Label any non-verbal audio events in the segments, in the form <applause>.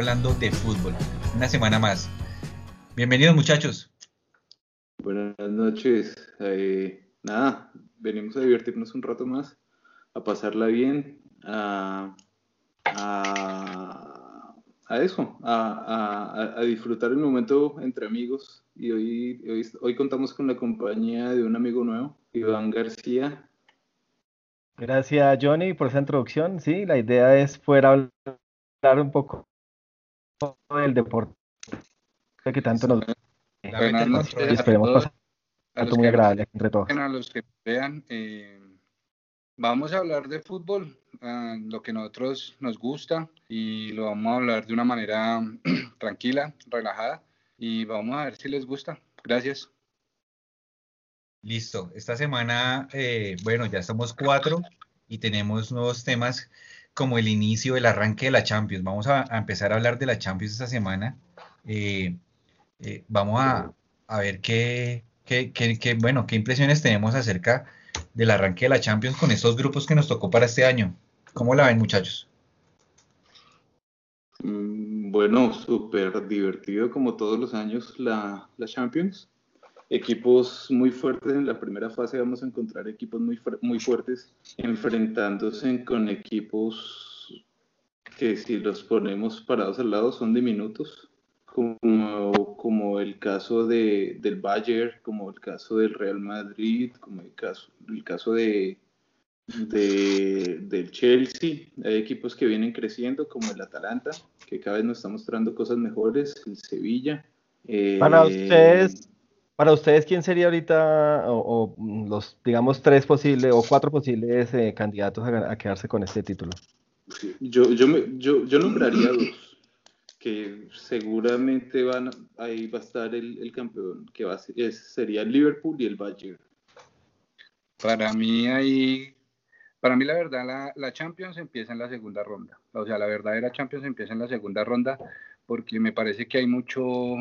hablando de fútbol. Una semana más. Bienvenidos muchachos. Buenas noches. Eh, nada, venimos a divertirnos un rato más, a pasarla bien, a, eso, a, disfrutar el momento entre amigos. Y hoy, hoy, hoy contamos con la compañía de un amigo nuevo, Iván García. Gracias Johnny por esa introducción. Sí, la idea es poder hablar un poco del deporte que tanto nos esperemos pasar muy agradable entre todos. A los que vean, eh, vamos a hablar de fútbol, ah, lo que a nosotros nos gusta y lo vamos a hablar de una manera <clears throat> tranquila, relajada y vamos a ver si les gusta. Gracias. Listo. Esta semana, eh, bueno, ya somos cuatro y tenemos nuevos temas como el inicio, el arranque de la Champions. Vamos a, empezar a hablar de la Champions esta semana. Eh, eh, vamos a, ver qué, qué, bueno, qué impresiones tenemos acerca del arranque de la Champions con estos grupos que nos tocó para este año. ¿Cómo la ven, muchachos? Mm, bueno, súper divertido como todos los años la, la Champions equipos muy fuertes. En la primera fase vamos a encontrar equipos muy, muy fuertes enfrentándose con equipos que si los ponemos parados al lado son diminutos, como, como el caso de, del Bayern, como el caso del Real Madrid, como el caso, el caso de, de, del Chelsea. Hay equipos que vienen creciendo, como el Atalanta, que cada vez nos está mostrando cosas mejores, el Sevilla. Para eh, ustedes, para ustedes, ¿quién sería ahorita, o, los, digamos, tres posibles o cuatro posibles eh, candidatos a, quedarse con este título? Yo, yo, me, yo, yo nombraría dos, que seguramente van, ahí va a estar el, campeón, que va sería el Liverpool y el Bayern. Para mí ahí, para mí la verdad, la, la Champions empieza en la segunda ronda. O sea, la verdadera Champions empieza en la segunda ronda porque me parece que hay mucho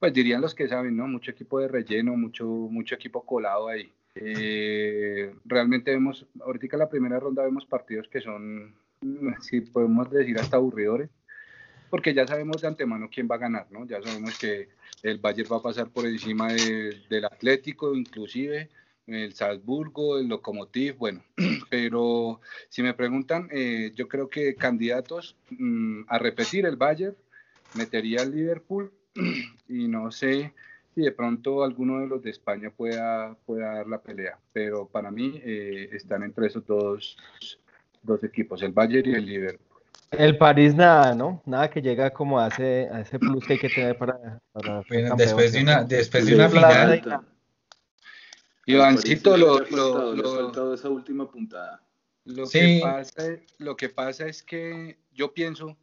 pues dirían los que saben, ¿no? Mucho equipo de relleno, mucho, mucho equipo colado ahí. Eh, realmente vemos, ahorita en la primera ronda vemos partidos que son, si podemos decir, hasta aburridores, porque ya sabemos de antemano quién va a ganar, ¿no? Ya sabemos que el Bayern va a pasar por encima del Atlético, inclusive el Salzburgo, el Lokomotiv, bueno, <clears throat> pero si me preguntan, eh, yo creo que candidatos mm, a repetir el Bayern, metería al Liverpool y no sé si de pronto alguno de los de España pueda, pueda dar la pelea, pero para mí eh, están entre esos dos, dos equipos, el Bayern y el Liverpool. El París nada, ¿no? Nada que llega como a ese, a ese plus que hay que tener para... después, de una, después de una final... Ivancito, lo, lo, esa última puntada. Lo, que pasa, lo que pasa es que yo pienso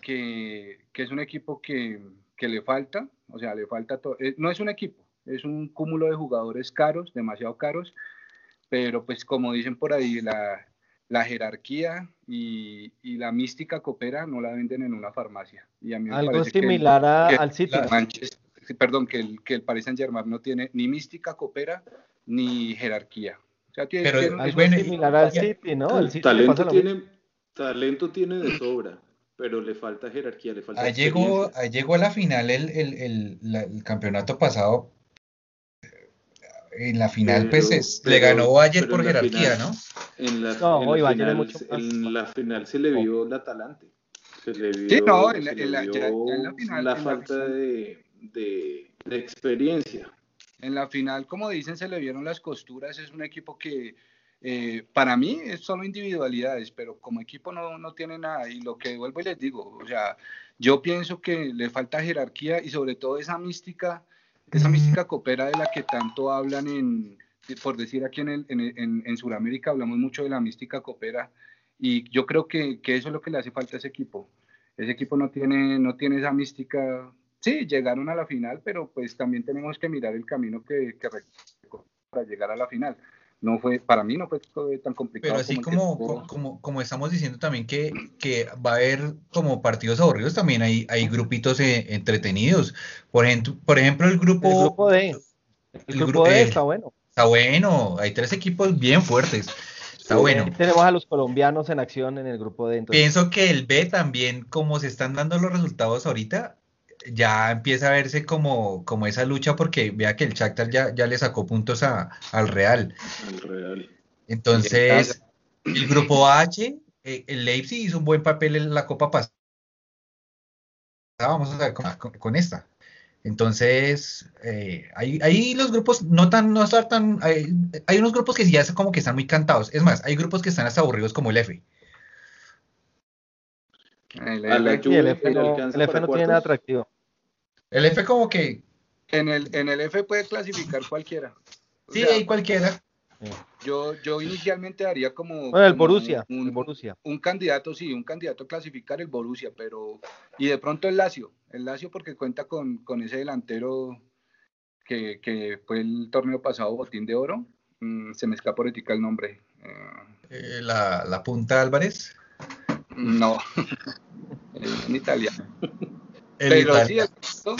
que, que es un equipo que, que le falta, o sea, le falta todo. Eh, no es un equipo, es un cúmulo de jugadores caros, demasiado caros, pero pues como dicen por ahí, la, la jerarquía y, y, la mística coopera no la venden en una farmacia. Y a mí me Algo similar al City. perdón, que el, que el Paris Saint Germain no tiene ni mística coopera ni jerarquía. O sea, tiene, pero, algo similar al City, ¿no? El talento, tiene, talento tiene de sobra pero le falta jerarquía, le falta. Ahí llegó, llegó a la final el, el, el, campeonato pasado. En la final, pues le ganó Bayern por jerarquía, ¿no? En la, no, en, la final, mucho en la final se le vio la talante. Se le vio, sí, no, en la, final, la falta de, de, de experiencia. En la final, como dicen, se le vieron las costuras. Es un equipo que eh, para mí es solo individualidades, pero como equipo no, no tiene nada. Y lo que vuelvo y les digo, o sea, yo pienso que le falta jerarquía y sobre todo esa mística, esa mística coopera de la que tanto hablan en, por decir aquí en, el, en, en, Sudamérica, hablamos mucho de la mística coopera y yo creo que, que, eso es lo que le hace falta a ese equipo. Ese equipo no tiene, no tiene esa mística. Sí, llegaron a la final, pero pues también tenemos que mirar el camino que, que para llegar a la final no fue, para mí no fue tan complicado. Pero así como, como, como, estamos diciendo también que, que va a haber como partidos aburridos, también hay, hay grupitos eh, entretenidos. Por ejemplo, por ejemplo, el grupo... El grupo D. El, grupo D está bueno. Está bueno, hay tres equipos bien fuertes. Está bueno. Tenemos a los colombianos en acción en el grupo de entonces. Pienso que el B también, como se están dando los resultados ahorita, ya empieza a verse como, como esa lucha porque vea que el Shakhtar ya, ya le sacó puntos a, al Real. Al Real. Entonces, el grupo H, eh, el Leipzig hizo un buen papel en la Copa pasada. Vamos a ver con, con esta. Entonces, eh, ahí, ahí, los grupos no tan, no están tan, hay, hay, unos grupos que ya como que están muy cantados. Es más, hay grupos que están hasta aburridos como el F. El, el, F, el no, el F no tiene nada atractivo. El F como que... En el, en el F puede clasificar cualquiera. O sí, sea, cualquiera. Yo, yo inicialmente haría como, bueno, el como Borussia, un, el Borussia. un candidato, sí, un candidato a clasificar el Borussia, pero y de pronto el Lazio, el Lazio porque cuenta con, con ese delantero que, que, fue el torneo pasado botín de oro, mm, se me escapa ahorita el nombre. Eh, la, la, punta Álvarez. No, <laughs> en italiano. <laughs> El pero Italia. sí, el resto,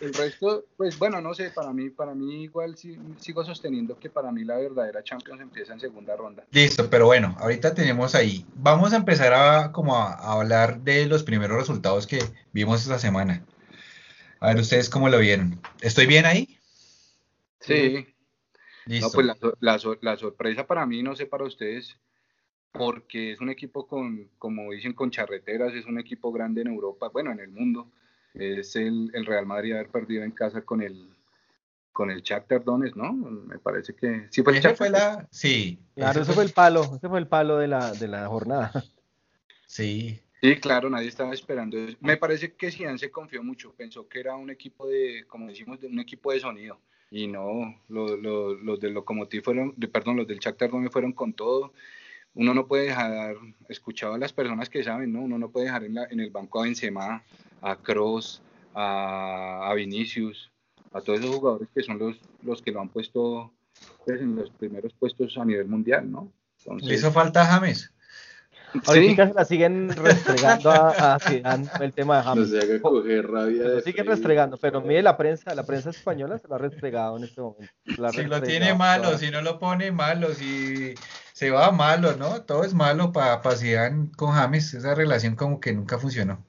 el, el resto, pues bueno, no sé, para mí, para mí igual sí, sigo sosteniendo que para mí la verdadera Champions empieza en segunda ronda. Listo, pero bueno, ahorita tenemos ahí. Vamos a empezar a como a, a hablar de los primeros resultados que vimos esta semana. A ver, ustedes cómo lo vieron. ¿Estoy bien ahí? Sí. Listo. No, pues la, la, la, sorpresa para mí, no sé para ustedes, porque es un equipo con, como dicen, con charreteras, es un equipo grande en Europa, bueno, en el mundo. Es el, el Real Madrid haber perdido en casa con el con el Shakhtar Donetsk, ¿no? Me parece que sí fue el Shakhtar. fue la, sí. Claro, ese fue el palo, ese fue el palo de la, de la jornada. Sí. Sí, claro, nadie estaba esperando. eso. Me parece que Zidane se confió mucho, pensó que era un equipo de, como decimos, de un equipo de sonido. Y no, los, los, los del Lokomotiv fueron, de, perdón, los del Shakhtar Donetsk fueron con todo. Uno no puede dejar, escuchado a las personas que saben, ¿no? Uno no puede dejar en, la, en el banco a Benzema, a Kroos, a, Vinicius, a todos esos jugadores que son los, los que lo han puesto pues, en los primeros puestos a nivel mundial, ¿no? Le hizo falta James. Ahorita se la siguen restregando a, a Zidane el tema de No James. se coger rabia Se de siguen restregando, pero mire la prensa, la prensa española se lo ha restregado en este momento. Si lo tiene malo, toda. si no lo pone malo, si se va malo, ¿no? Todo es malo para pa Zidane con James. Esa relación como que nunca funcionó.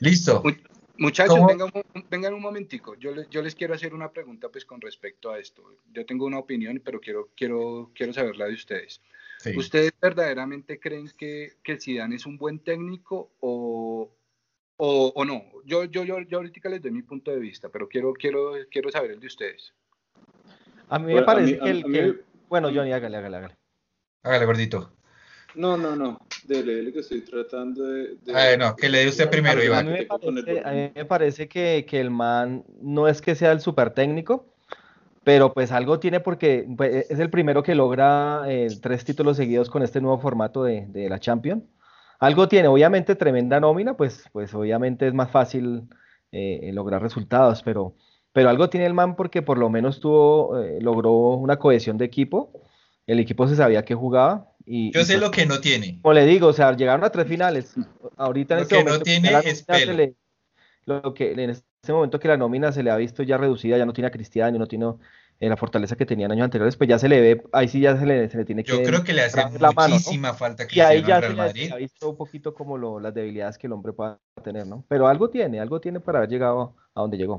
Listo. mu- Muchachos, vengan, un- vengan un momentico. Yo, les- yo les quiero hacer una pregunta pues con respecto a esto. Yo tengo una opinión, pero quiero, quiero, quiero saber la de ustedes. Sí. ¿Ustedes verdaderamente creen que, que Zidane es un buen técnico o, o, o no? Yo, yo, yo, yo ahorita les doy mi punto de vista, pero quiero, quiero, quiero saber el de ustedes. A mí me Bueno, a parece mí- a- que el. a mí- que el- Bueno, Johnny, hágale, hágale, hágale. Hágale, gordito. No, no, no. Dele, dele que estoy tratando de. de- Ah, no, que le dé usted primero, a, Iván. mí me parece, a mí me parece que, que el man no es que sea el super técnico, pero pues algo tiene porque pues, es el primero que logra eh, tres títulos seguidos con este nuevo formato de, de la Champions. Algo tiene, obviamente tremenda nómina, pues, pues obviamente es más fácil eh, lograr resultados, pero, pero algo tiene el man porque por lo menos tuvo, eh, logró una cohesión de equipo, el equipo se sabía que jugugaba y, Yo y, sé pues, lo que no tiene. como le digo, o sea, llegaron a tres finales. Ahorita en Lo este que no momento tiene la es pelo. le- lo que en este momento que la nómina se le ha visto ya reducida, ya no tiene a Cristiano, no tiene eh, la fortaleza que tenía en años anteriores, pues ya se le ve, ahí sí ya se le, se le tiene que Yo creo que le hace la mano, ¿no? muchísima falta Y ahí ya se Real le, ha visto un poquito como lo- las debilidades que el hombre pueda tener, ¿no? Pero algo tiene, algo tiene para haber llegado a donde llegó.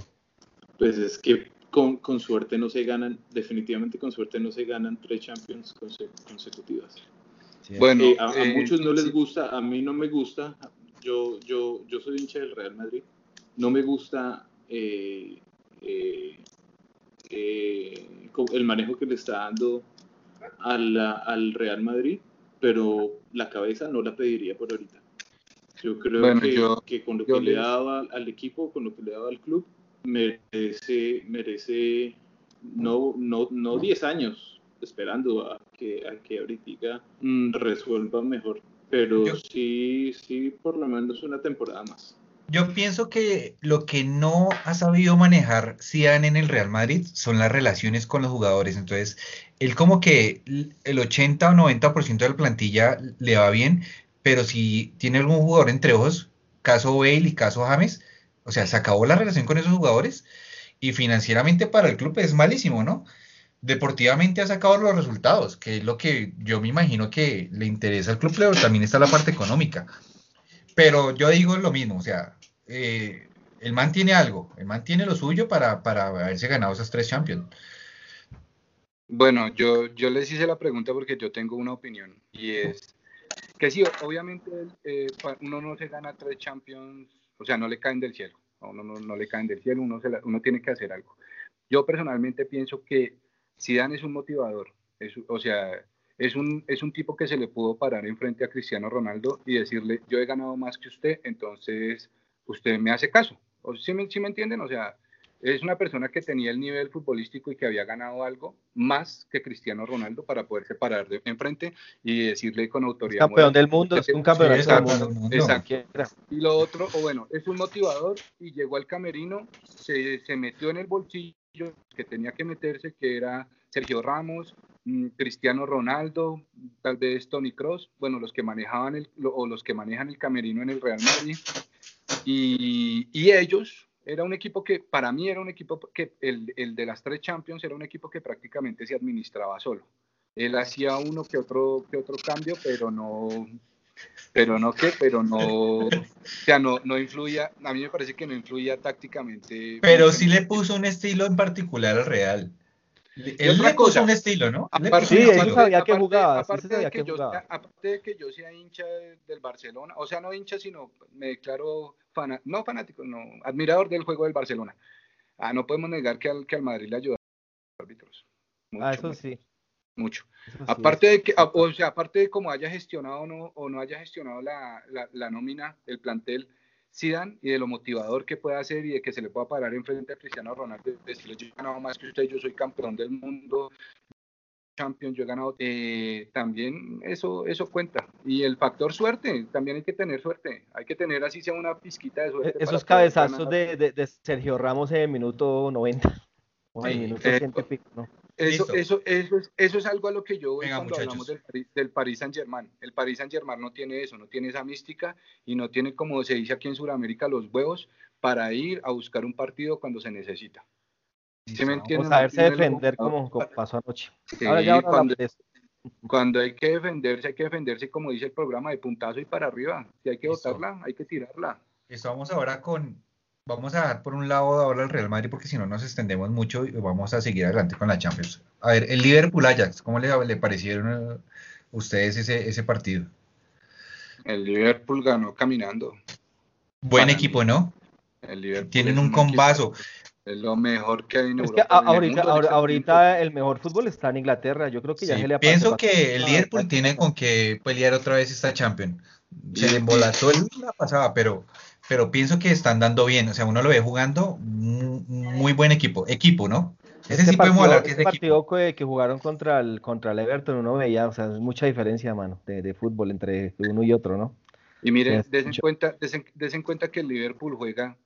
Pues es que con, con suerte no se ganan, definitivamente con suerte no se ganan tres Champions conse- consecutivas. Bueno, Eh, a, a eh, muchos no les gusta, a mí no me gusta. Yo, yo, yo soy hincha del Real Madrid. No me gusta eh, eh, eh, el manejo que le está dando a la- al Real Madrid, pero la cabeza no la pediría por ahorita. Yo creo Bueno, que, yo- que con lo que le daba al, equipo, con lo que le daba al club, merece, merece no, no, no 10 años esperando a que, a que ahorita mm, resuelva mejor, pero Yo- sí, sí, por lo menos una temporada más. Yo pienso que lo que no ha sabido manejar Zidane en el Real Madrid son las relaciones con los jugadores. Entonces, él como que el 80 o 90% de la plantilla le va bien, pero si tiene algún jugador entre ojos, caso Bale y caso James, o sea, se acabó la relación con esos jugadores y financieramente para el club es malísimo, ¿no? deportivamente ha sacado los resultados, que es lo que yo me imagino que le interesa al club, pero también está la parte económica. Pero yo digo lo mismo, o sea, eh, el man tiene algo, el man tiene lo suyo para, para haberse ganado esas tres Champions. Bueno, yo, yo les hice la pregunta porque yo tengo una opinión y es que sí, obviamente eh, uno no se gana tres Champions, o sea, no le caen del cielo, a uno no, le caen del cielo, uno, uno tiene que hacer algo. Yo personalmente pienso que Zidane es un motivador, o sea, es un, es un tipo que se le pudo parar enfrente a Cristiano Ronaldo y decirle, yo he ganado más que usted, entonces usted me hace caso. O, ¿sí, me, ¿Sí me entienden? O sea, es una persona que tenía el nivel futbolístico y que había ganado algo más que Cristiano Ronaldo para poderse parar de enfrente y decirle con autoridad. campeón del mundo, es un campeón del mundo. Exacto. Y lo otro, o bueno, es un motivador y llegó al camerino, se, se metió en el bolsillo que tenía que meterse, que era Sergio Ramos, mm, Cristiano Ronaldo, tal vez Tony Cross, bueno, los que manejaban el, o los que manejan el camerino en el Real Madrid. Y, y ellos, era un equipo que para mí era un equipo que el, el, de las tres Champions era un equipo que prácticamente se administraba solo. Él hacía uno que otro, que otro cambio, pero no, pero no que, pero no, o sea, no, no influía, a mí me parece que no influía tácticamente. Pero sí le puso un estilo en particular al Real. Él le puso un estilo, ¿no? sí, él sabía que jugaba. Aparte, de que, yo, aparte de que yo sea hincha del Barcelona, o sea, no hincha, sino me declaro no fanático, no, admirador del juego del Barcelona. Ah, no podemos negar que al, que al Madrid le ayuda los árbitros. ah, eso sí. Mucho. aparte de que, o sea, aparte de cómo haya gestionado no, o no haya gestionado la, la, la nómina, el plantel, Zidane y de lo motivador que pueda hacer y de que se le pueda parar enfrente a Cristiano Ronaldo decirle yo he ganado más que usted, yo soy campeón del mundo, champion, yo he ganado, eh, también eso, eso cuenta. Y el factor suerte, también hay que tener suerte, hay que tener así sea una pizquita de suerte. E-, esos cabezazos de, de, Sergio Ramos en el minuto 90 o en el minuto eh, pico, ¿no? Eso, eso, eso, es, eso es algo a lo que yo voy cuando hablamos del, del Paris Saint Germain. El Paris Saint Germain no tiene eso, no tiene esa mística y no tiene, como se dice aquí en Sudamérica, los huevos para ir a buscar un partido cuando se necesita. ¿Sí me saberse defender como, pasó anoche. Ahora ya cuando, cuando, hay que defenderse, hay que defenderse como dice el programa, de puntazo y para arriba. Si hay que botarla, hay que tirarla. Eso vamos ahora con vamos a dejar por un lado ahora el Real Madrid porque si no nos extendemos mucho y vamos a seguir adelante con la Champions. A ver, el Liverpool Ajax, ¿cómo le, le parecieron a ustedes ese, ese partido? El Liverpool ganó caminando. Buen equipo, ¿no? El Liverpool Tienen un, combazo. Es lo mejor que hay en Europa. ahorita, el, ahorita el mejor fútbol está en Inglaterra. Yo creo que ya se le ha Pienso que el Liverpool tiene con que pelear otra vez esta Champions. Se le embolató el la pasada, pero pero pienso que están dando bien. O sea, uno lo ve jugando, muy buen equipo. Equipo, ¿no? Ese este sí partido, podemos hablar que es de partido que, que, jugaron contra el, contra el Everton, uno veía, o sea, es mucha diferencia, mano, de, de fútbol entre uno y otro, ¿no? Y mire, des en, cuenta, des en cuenta que el Liverpool juega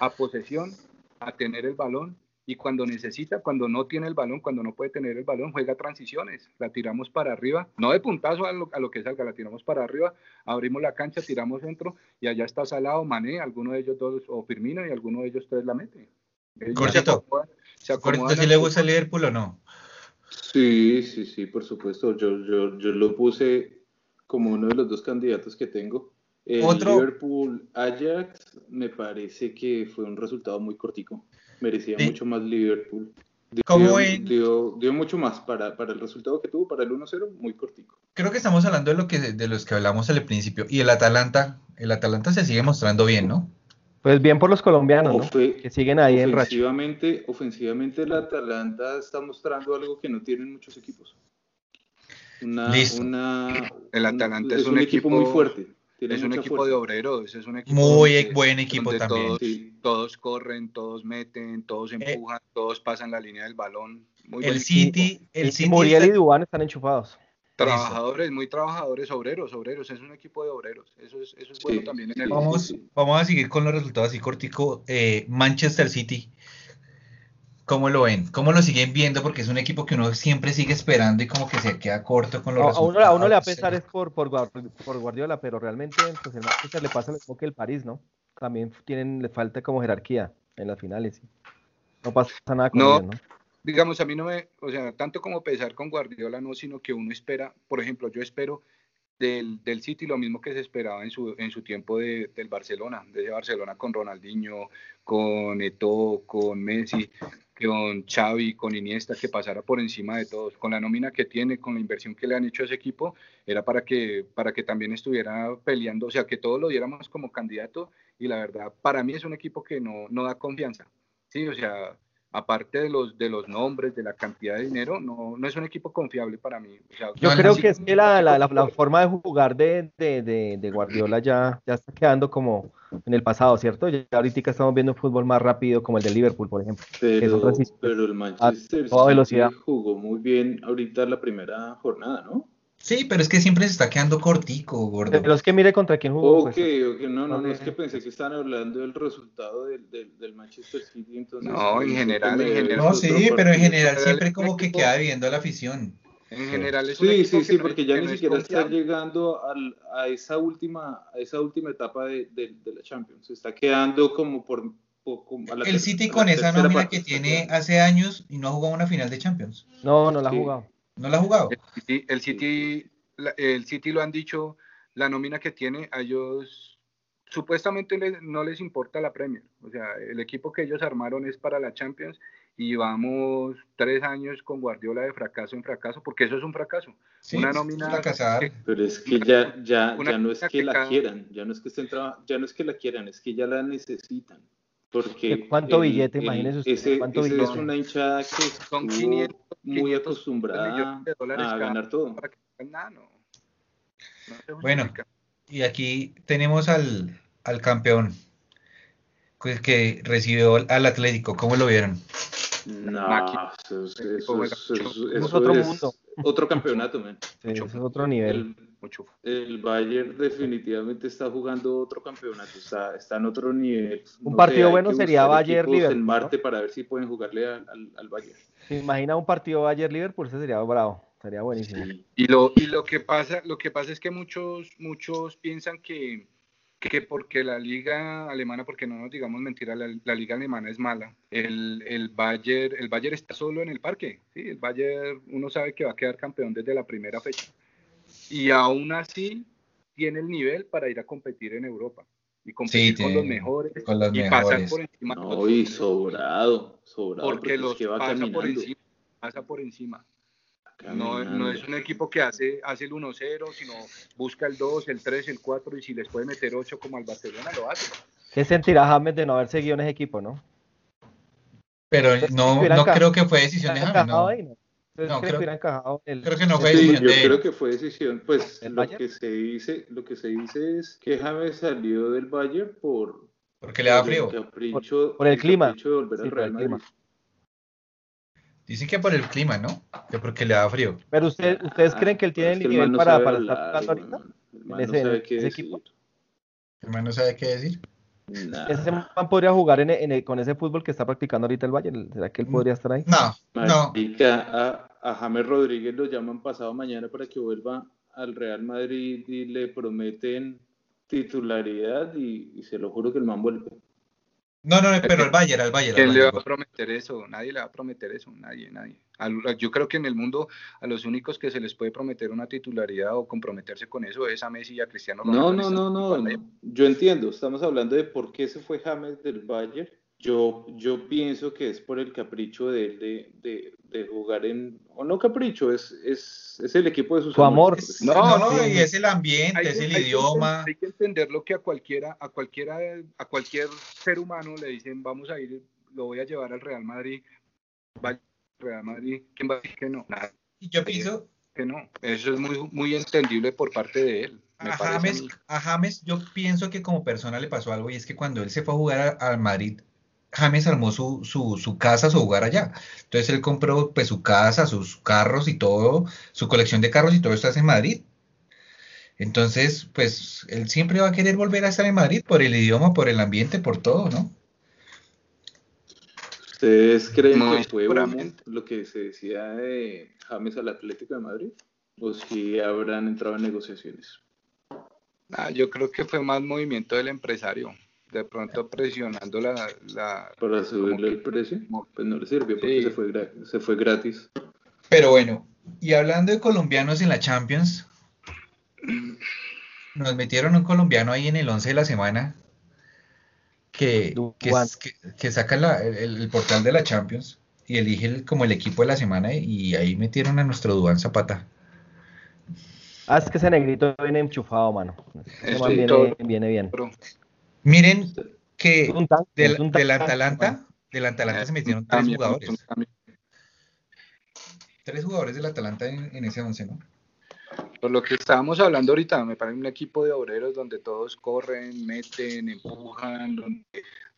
a posesión, a tener el balón y cuando necesita, cuando no tiene el balón, cuando no puede tener el balón, juega transiciones, la tiramos para arriba, no de puntazo a lo, a lo que salga, la tiramos para arriba, abrimos la cancha, tiramos dentro y allá está Salado, Mané, alguno de ellos dos, o Firmino y alguno de ellos tres la mete. Cortito, ¿si le gusta el Liverpool o no? Sí, sí, sí, por supuesto, yo, yo, yo lo puse como uno de los dos candidatos que tengo. El Liverpool Ajax me parece que fue un resultado muy cortico merecía mucho más Liverpool. Dio, dio, mucho más para, para, el resultado que tuvo, para el 1-0, muy cortico. Creo que estamos hablando de lo que de los que hablamos al principio. Y el Atalanta, el Atalanta se sigue mostrando bien, ¿no? Pues bien por los colombianos, ¿no? que siguen ahí en ofensivamente, Ofensivamente el Atalanta está mostrando algo que no tienen muchos equipos. Listo. el Atalanta es, un, equipo muy fuerte es un equipo de obreros, es un equipo muy buen equipo también. Todos, corren, todos meten, todos eh, empujan, todos pasan la línea del balón. el City, el City Muriel y Dubán están enchufados. Trabajadores, muy trabajadores, obreros, obreros, es un equipo de obreros. Eso es, eso es bueno también en el vamos, vamos a seguir con los resultados así cortico. Eh, Manchester City ¿Cómo lo ven? ¿Cómo lo siguen viendo? Porque es un equipo que uno siempre sigue esperando y como que se queda corto con los resultados. A uno, le va a pensar es por, por, Guardiola, pero realmente pues el Manchester le pasa lo mismo que el París, ¿no? También tienen, le falta como jerarquía en las finales. No pasa nada con no, ellos, ¿no? digamos, a mí no me, o sea, tanto como pesar con Guardiola, no, sino que uno espera, por ejemplo, yo espero del, del City lo mismo que se esperaba en su, en su tiempo de, del Barcelona, desde Barcelona con Ronaldinho, con Eto'o, con Messi, con Xavi, con Iniesta, que pasara por encima de todos. Con la nómina que tiene, con la inversión que le han hecho a ese equipo, era para que, para que también estuviera peleando, o sea, que todos lo diéramos como candidato y la verdad, para mí es un equipo que no, no da confianza. Sí, o sea, aparte de los, de los nombres, de la cantidad de dinero, no, no es un equipo confiable para mí. Yo creo que es que la, la, la, forma de jugar de, de, de, Guardiola ya, ya está quedando como en el pasado, ¿cierto? Ya ahorita estamos viendo un fútbol más rápido como el de Liverpool, por ejemplo. Pero, pero el Manchester velocidad. jugó muy bien ahorita la primera jornada, ¿no? Sí, pero es que siempre se está quedando cortico, gordo. Pero es que mire contra quién jugó. Ok, pues. no, no, no, es que pensé que estaban hablando del resultado del, del, del Manchester City, entonces... No, en general, en general. No, sí, pero en general siempre como que queda viendo la afición. En general es Sí, sí, sí, porque ya ni siquiera está llegando al, a, esa última, a esa última etapa de, de, de la Champions. Se está quedando como por... a la el City con esa nómina que tiene hace años y no ha jugado una final de Champions. No, no la ha jugado. ¿No la ha jugado? El City, el City, lo han dicho, la nómina que tiene, a ellos supuestamente no les importa la Premier. O sea, el equipo que ellos armaron es para la Champions y vamos tres años con Guardiola de fracaso en fracaso, porque eso es un fracaso. una nómina. pero es que ya, ya, ya no es que, la quieran, ya no es que estén ya no es que la quieran, es que ya la necesitan. Porque ¿Cuánto billete? Imagínese usted. Ese, ¿cuánto ese es una hinchada que son 500, muy acostumbrada a ganar todo. bueno, y aquí tenemos al, al campeón que recibió al Atlético. ¿Cómo lo vieron? No, eso, es otro mundo. Otro campeonato, man. es otro nivel. El, Bayern definitivamente está jugando otro campeonato, está, está en otro nivel. Un partido bueno sería Bayern-Liverpool. En Marte para ver si pueden jugarle al, al, Bayern. ¿Se imagina un partido Bayern-Liverpool? Ese sería bravo, sería buenísimo. Y, lo, y lo, que pasa, lo que pasa es que muchos, muchos piensan que que porque la liga alemana, porque no nos digamos mentira, la, liga alemana es mala. El, el, Bayern, el Bayern está solo en el parque. ¿sí? El Bayern, uno sabe que va a quedar campeón desde la primera fecha. Y aún así tiene el nivel para ir a competir en Europa. Y competir con los mejores. y pasar por encima. No, y sobrado, sobrado. Porque, los pasa por encima. Pasa por encima. No, no, es un equipo que hace, hace el 1-0, sino busca el 2, el 3, el 4 y si les puede meter 8 como al Barcelona lo hace. ¿Qué sentirá James de no haber seguido en ese equipo, no? Pero no, no creo que fue decisión de James, no. no. creo, que creo, que no fue decisión de Yo creo que fue decisión, pues lo que se dice, lo que se dice es que James salió del Bayern por porque le da frío. por, por, el clima. De volver al Real Madrid. Dicen que por el clima, ¿no? Que porque le da frío. Pero usted, ¿ustedes creen que él tiene el nivel para, para estar jugando ahorita? En ese, equipo. El man no sabe qué decir. Ese man podría jugar en, con ese fútbol que está practicando ahorita el Bayern. ¿Será que él mm. podría estar ahí? No, no. A, a James Rodríguez lo llaman pasado mañana para que vuelva al Real Madrid y le prometen titularidad y, y se lo juro que el man vuelve. No, no, pero al Bayern, al Bayern. ¿Quién le va a prometer eso? Nadie le va a prometer eso, nadie, nadie. yo creo que en el mundo a los únicos que se les puede prometer una titularidad o comprometerse con eso es a Messi y a Cristiano Ronaldo. No, no, no, no, yo entiendo, estamos hablando de por qué se fue James del Bayern. Yo, yo pienso que es por el capricho de él de, de jugar en, o no capricho, es, es, es el equipo de sus Su amor. No, no, y es el ambiente, es el idioma. hay que entender lo que a cualquiera, a cualquiera, a cualquier ser humano le dicen, vamos a ir, lo voy a llevar al Real Madrid, va al Real Madrid, ¿quién va a decir que no? Y yo pienso que no, eso es muy, muy entendible por parte de él. A James, a, James, yo pienso que como persona le pasó algo y es que cuando él se fue a jugar al Madrid, James armó su, su, su, casa, su hogar allá. Entonces él compró pues su casa, sus carros y todo, su colección de carros y todo esto en Madrid. Entonces, pues él siempre va a querer volver a estar en Madrid por el idioma, por el ambiente, por todo, ¿no? ¿Ustedes creen que fue lo que se decía de James al Atlético de Madrid? ¿O si habrán entrado en negociaciones? Ah, yo creo que fue más movimiento del empresario de pronto presionando la... la Para subirle el precio, pues no le sirvió porque Sí. se, fue se fue gratis. Pero bueno, y hablando de colombianos en la Champions, nos metieron un colombiano ahí en el 11 de la semana que, que, Duan. que, que saca la- el, el portal de la Champions y elige el- como el equipo de la semana y ahí metieron a nuestro Duan Zapata. Ah, es que ese negrito viene enchufado, mano. Man viene bien. Pero, Miren que Es un tanque, del, es un del Atalanta, del Atalanta se metieron tres jugadores. Tres jugadores del Atalanta en, en ese 11, ¿no? Por lo que estábamos hablando ahorita, me parece un equipo de obreros donde todos corren, meten, empujan, donde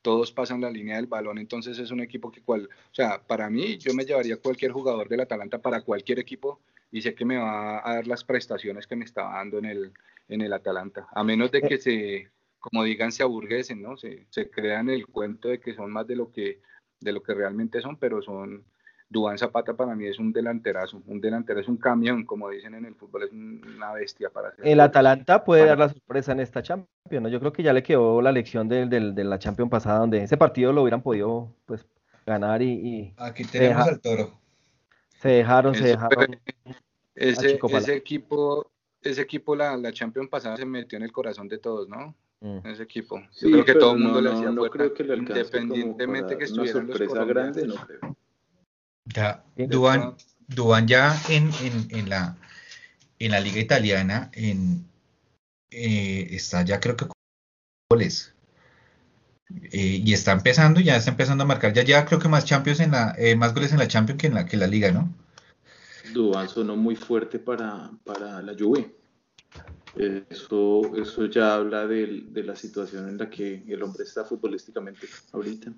todos pasan la línea del balón, entonces es un equipo que cual, o sea, para mí yo me llevaría cualquier jugador del Atalanta para cualquier equipo y sé que me va a dar las prestaciones que me estaba dando en el, en el Atalanta, a menos de que se, como digan, se aburguesen, ¿no? Se, se crean el cuento de que son más de lo que, de lo que realmente son, pero son, Dubán Zapata para mí es un delanterazo, un delantero es un camión, como dicen en el fútbol, es un- una bestia para hacer El. Atalanta puede Para- dar la sorpresa en esta Champions, ¿no? Yo creo que ya le quedó la lección del, del- de la Champions pasada, donde ese partido lo hubieran podido pues, ganar y, y Aquí tenemos Deja- al toro. se dejaron, se dejaron. Ese, ese equipo, ese equipo la, la Champions pasada se metió en el corazón de todos, ¿no? Mm. Ese equipo. Yo Sí, creo que todo el no, mundo le no, hacía no creo que le independientemente que una estuvieran los sorpresa grande, no creo. Ya, Sí. Duván, Duván ya en, en, en la, en la liga italiana en, eh, está ya creo que con goles. Eh, y está empezando, ya está empezando a marcar, ya ya creo que más Champions en la, eh, más goles en la Champions que en la, que en la liga, ¿no? Dubán sonó muy fuerte para, para la Juve. Eso, eso ya habla del- de, la situación en la que el hombre está futbolísticamente ahorita.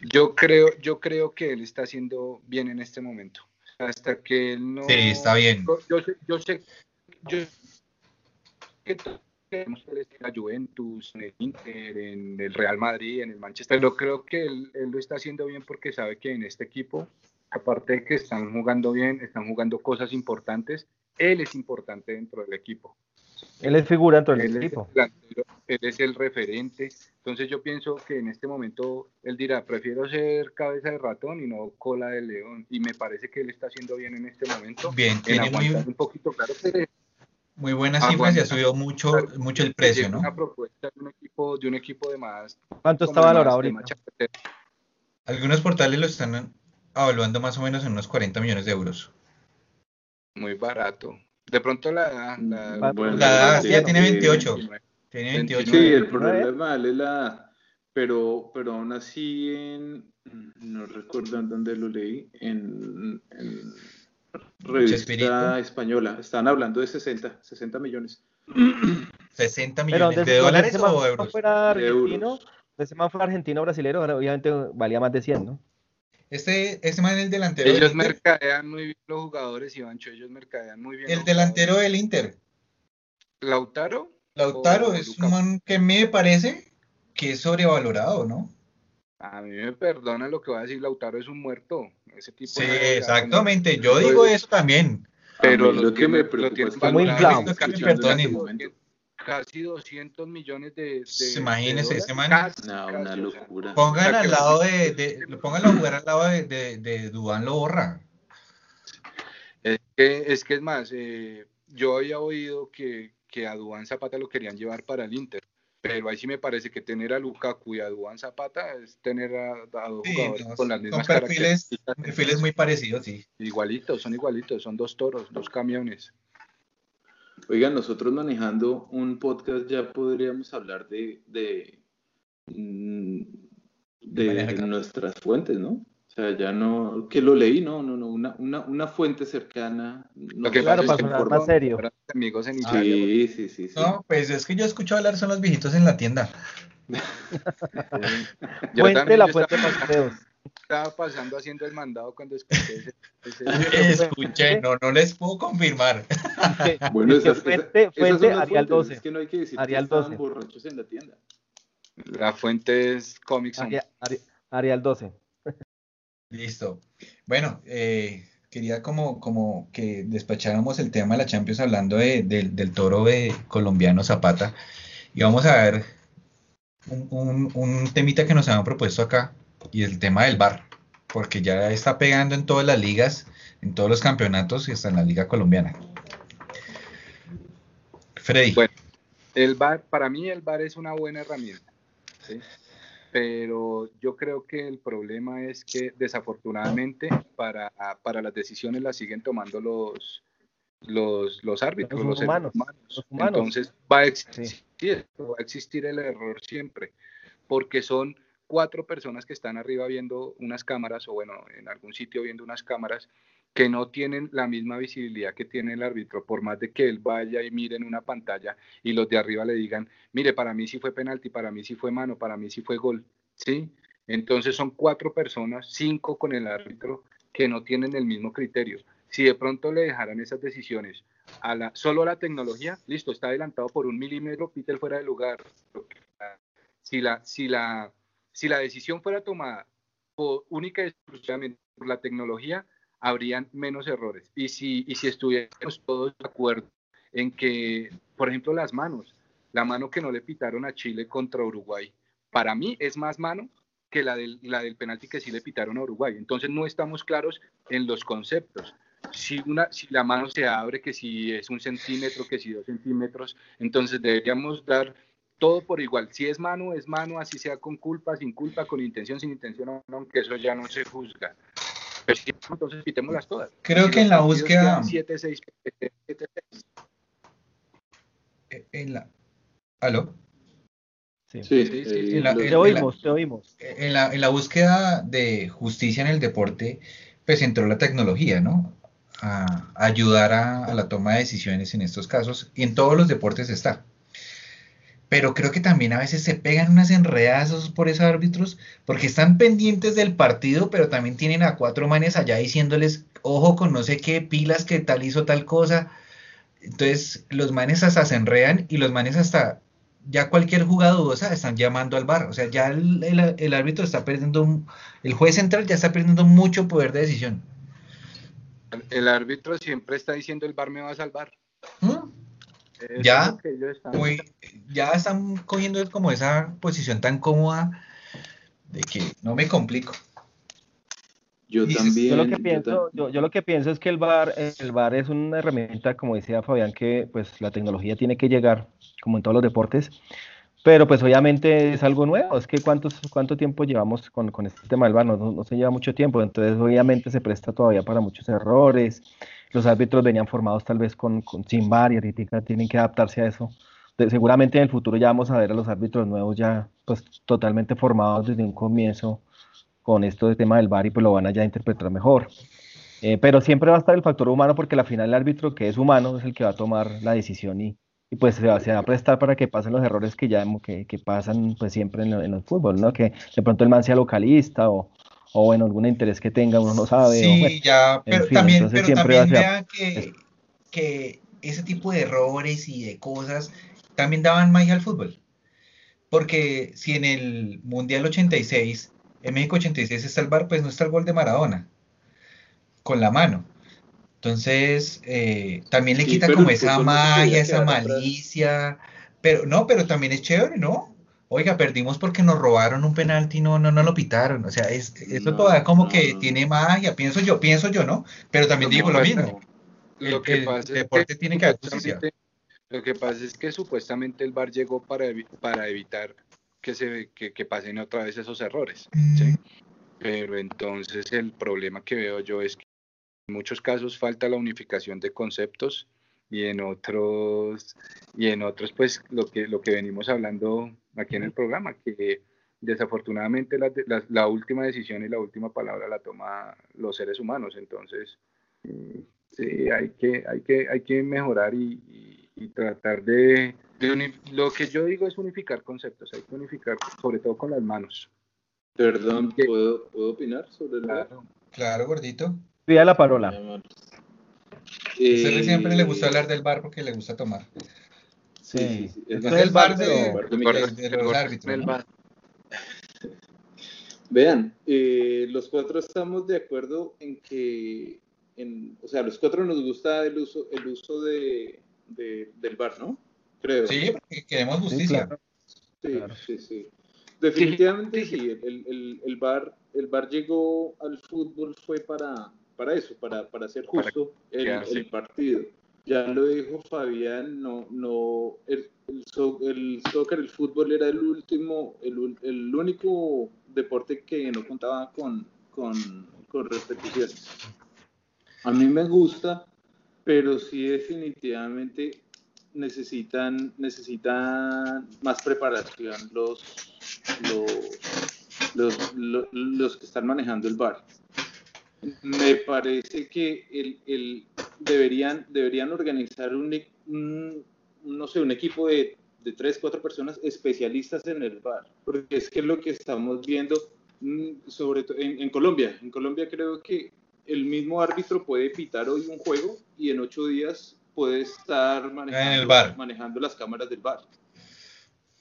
Yo creo, yo creo que él está haciendo bien en este momento. Hasta que él no. Sí, está bien. Yo sé, yo sé, yo que en la Juventus, en el Inter, en el Real Madrid, en el Manchester, pero creo que él, él lo está haciendo bien porque sabe que en este equipo, aparte de que están jugando bien, están jugando cosas importantes, él es importante dentro del equipo. Él es figura dentro del Él es, equipo. el él es el referente. Entonces yo pienso que en este momento él dirá, prefiero ser cabeza de ratón y no cola de león. Y me parece que él está haciendo bien en este momento. Bien, En tiene muy, un poquito, claro que muy buenas cifras y ha subido mucho, Claro, mucho el precio, ¿no? Una propuesta de un equipo, de un equipo de más. ¿Cuánto está valorado ahorita? Algunos portales lo están evaluando más o menos en unos 40 millones de euros. Muy barato. De pronto la edad. La, Va- Bueno, La edad, sí, tiene sí. 28. Tiene 28. Sí, el ¿29? problema es la... Pero, pero aún así, en, no recuerdo en dónde lo leí, en, en Chespirito. revista española, estaban hablando de 60, 60 millones. 60 Pero millones donde de dólares o euros. fuera De argentino, euros. ese man fue argentino brasilero, obviamente valía más de 100, ¿no? Este, este man es el delantero del Ellos Inter. mercadean muy bien los jugadores, Ivancho. Ellos mercadean muy bien. El los delantero del Inter. Lautaro. Lautaro es Luca. un man que me parece que es sobrevalorado, ¿no? A mí me perdona lo que va a decir Lautaro, es un muerto. Ese tipo Sí, exactamente. Yo Pues, digo eso también. Pero lo que me preocupa tienen es que muy inflado. Casi- Que perdonen. casi- Casi 200 millones de. de- Se de imagínese, dólares. ese man- Casi, No, casi, una o sea, locura. Pongan al lado de, de, pónganlo a jugar al lado de, de, de Duván lo borra. Es que es, que es más, eh, yo había oído que, que a Duván Zapata lo querían llevar para el Inter, pero ahí sí me parece que tener a Lukaku y a Duván Zapata es tener a, a dos Sí, jugadores no, con las son mismas perfiles, características. perfiles muy parecidos, sí. Igualitos, son igualitos, son dos toros, dos camiones. Oigan, nosotros manejando un podcast ya podríamos hablar de, de, mm, de nuestras fuentes, ¿no? O sea, ya no, que lo leí, no, no, no, una, una, una fuente cercana. No Lo que Claro, para se sonar más serio. Amigos en Italia. Sí, sí, sí, sí. No, pues es que yo escucho hablar son los viejitos en la tienda. <laughs> Fuente, también la fuente estaba, más videos. Estaba pasando haciendo el mandado cuando escuché ese. ese- <laughs> Escuché, no, no les puedo confirmar. Bueno, esas, esas- fuente, esas son fuente las Arial fuentes, 12. Es que no hay que decir Arial que estaban 12. borrachos en la tienda. la fuente es Comic Zone. Ari- Ari- Arial 12. Listo. Bueno, eh, quería como, como que despacháramos el tema de la Champions hablando de- del- del toro de colombiano Zapata. Y vamos a ver un, un, temita que nos habían propuesto acá y el tema del bar, porque ya está pegando en todas las ligas, en todos los campeonatos y hasta en la liga colombiana. Freddy. Bueno, el bar, para mí el bar es una buena herramienta, pero yo creo que el problema es que desafortunadamente para, para las decisiones las siguen tomando los, los, los árbitros, los, humanos, Entonces va a, existir, va a existir el error siempre, porque son cuatro personas que están arriba viendo unas cámaras o bueno, en algún sitio viendo unas cámaras que no tienen la misma visibilidad que tiene el árbitro, por más de que él vaya y mire en una pantalla y los de arriba le digan, mire, para mí sí fue penalti, para mí sí fue mano, para mí sí fue gol, ¿sí? Entonces son cuatro personas, cinco con el árbitro, que no tienen el mismo criterio. Si de pronto le dejaran esas decisiones a la, solo a la tecnología, listo, está adelantado por un milímetro, Peter fuera de lugar. Si la, si la, si la decisión fuera tomada por, única y exclusivamente por la tecnología, habrían menos errores. Y si, y si estuviéramos todos de acuerdo en que, por ejemplo, las manos, la mano que no le pitaron a Chile contra Uruguay, para mí es más mano que la del, la del penalti que sí le pitaron a Uruguay. Entonces no estamos claros en los conceptos si, una, si la mano se abre, que si es un centímetro, que si dos centímetros, entonces deberíamos dar todo por igual. Si es mano, es mano, así sea con culpa, sin culpa, con intención, sin intención, aunque eso ya no se juzga. Pero si, entonces quitémoslas todas. Creo que en la búsqueda... 7, 6, 7, 6. En la... ¿Aló? Sí, sí, sí, sí. En la, te oímos, te oímos. En la, en la búsqueda de justicia en el deporte, pues entró la tecnología, ¿no? a, ayudar a, la toma de decisiones en estos casos y en todos los deportes está. Pero creo que también a veces se pegan unas enredadas por esos árbitros porque están pendientes del partido, pero también tienen a cuatro manes allá diciéndoles, ojo con no sé qué pilas que tal hizo tal cosa. Entonces los manes hasta se enredan y los manes hasta ya cualquier jugada están llamando al bar. O sea, ya el, el, árbitro está perdiendo, el juez central ya está perdiendo mucho poder de decisión. El árbitro siempre está diciendo el bar me va a salvar. ¿Mm? Ya, ya están cogiendo como esa posición tan cómoda de que no me complico. Yo también. Yo lo que pienso, yo, lo que pienso es que el bar, el bar es una herramienta, como decía Fabián, que pues la tecnología tiene que llegar, como en todos los deportes, pero pues obviamente es algo nuevo, es que cuántos, cuánto tiempo llevamos con, con este tema del VAR, no, se lleva mucho tiempo, entonces obviamente se presta todavía para muchos errores, los árbitros venían formados tal vez con, sin VAR y ahorita tienen que adaptarse a eso. seguramente en el futuro ya vamos a ver a los árbitros nuevos ya pues totalmente formados desde un comienzo con esto del tema del VAR y pues lo van a ya interpretar mejor. Eh, pero siempre va a estar el factor humano porque al final el árbitro que es humano es el que va a tomar la decisión y, pues se va, a prestar para que pasen los errores que ya que, que pasan pues siempre en, en, el fútbol, ¿no? Que de pronto el man sea localista o, o bueno, algún interés que tenga, uno no sabe. Sí, ya, pero también, pero también vean que, que ese tipo de errores y de cosas también daban magia al fútbol. Porque si en el Mundial 86, en México 86 está el bar, pues no está el gol de Maradona, con la mano. Entonces, eh, también le quita como esa magia, esa malicia. Pero no, pero también es chévere, ¿no? Oiga, perdimos porque nos robaron un penalti y no, no, no lo pitaron. O sea, es, eso todavía como que tiene magia, pienso yo, pienso yo, ¿no? Pero también digo lo mismo. Lo que pasa el deporte tiene que haber justicia. Lo que pasa es que supuestamente el VAR llegó para, para evitar que se que, que, pasen otra vez esos errores. ¿sí? Mm. Pero entonces el problema que veo yo es que en muchos casos falta la unificación de conceptos y en otros y en otros pues lo que lo que venimos hablando aquí en el programa que desafortunadamente la, la, última decisión y la última palabra la toma los seres humanos. Entonces mm, sí hay que hay que hay que mejorar y, tratar de, lo que yo digo es unificar conceptos hay que unificar sobre todo con las manos. Perdón puedo puedo opinar sobre claro, claro gordito. Pida la parola. Eh, siempre le gusta hablar del bar porque le gusta tomar. Sí, Es el bar de, los árbitros. Vean, eh, los cuatro estamos de acuerdo en que, en, o sea, los cuatro nos gusta el uso, el uso de, del bar, ¿no? Creo. Sí, porque queremos justicia. Sí, sí, sí. Definitivamente sí, El, el, el, bar, el bar llegó al fútbol fue para, para eso, para, para hacer justo el, el, partido. Ya lo dijo Fabián, no, no, el, el, soccer, el fútbol era el último, el, el único deporte que no contaba con, con, con repeticiones. A mí me gusta, pero sí definitivamente necesitan, necesitan más preparación los, los, los, que están manejando el bar. Me parece que el, el deberían, deberían organizar un, no sé, un equipo de, de tres, cuatro personas especialistas en el bar, porque es que es lo que estamos viendo mm, sobre todo en, en Colombia. En Colombia creo que el mismo árbitro puede pitar hoy un juego y en ocho días puede estar manejando, manejando las cámaras del bar.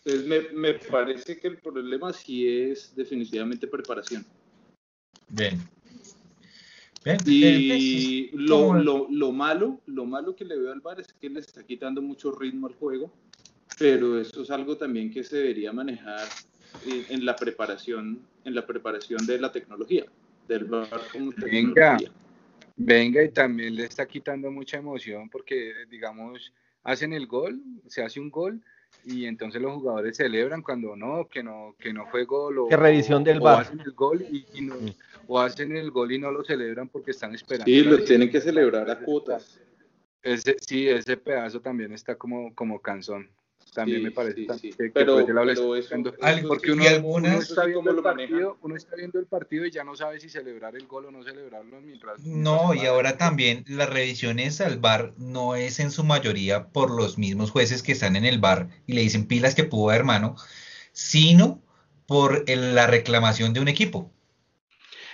Entonces me, me, parece que el problema sí es definitivamente preparación. Bien. Y lo, lo, lo, malo, lo malo que le veo al bar es que le está quitando mucho ritmo al juego, pero eso es algo también que se debería manejar en, en la preparación, en la preparación de la tecnología, del bar como Venga. Venga, y también le está quitando mucha emoción porque, digamos, hacen el gol, se hace un gol y entonces los jugadores celebran cuando no, que no, que no fue gol o, ¿Qué revisión del o hacen el gol y, no, o hacen el gol y no lo celebran porque están esperando. Sí, lo tienen que celebrar a cuotas. Ese, sí, ese pedazo también está como, como cansón también me parece sí, sí. pero, porque uno, está viendo el partido, uno está viendo el partido y ya no sabe si celebrar el gol o no celebrarlo mientras no y ahora también las revisiones al bar no es en su mayoría por los mismos jueces que están en el bar y le dicen pilas que pudo hermano sino por la reclamación de un equipo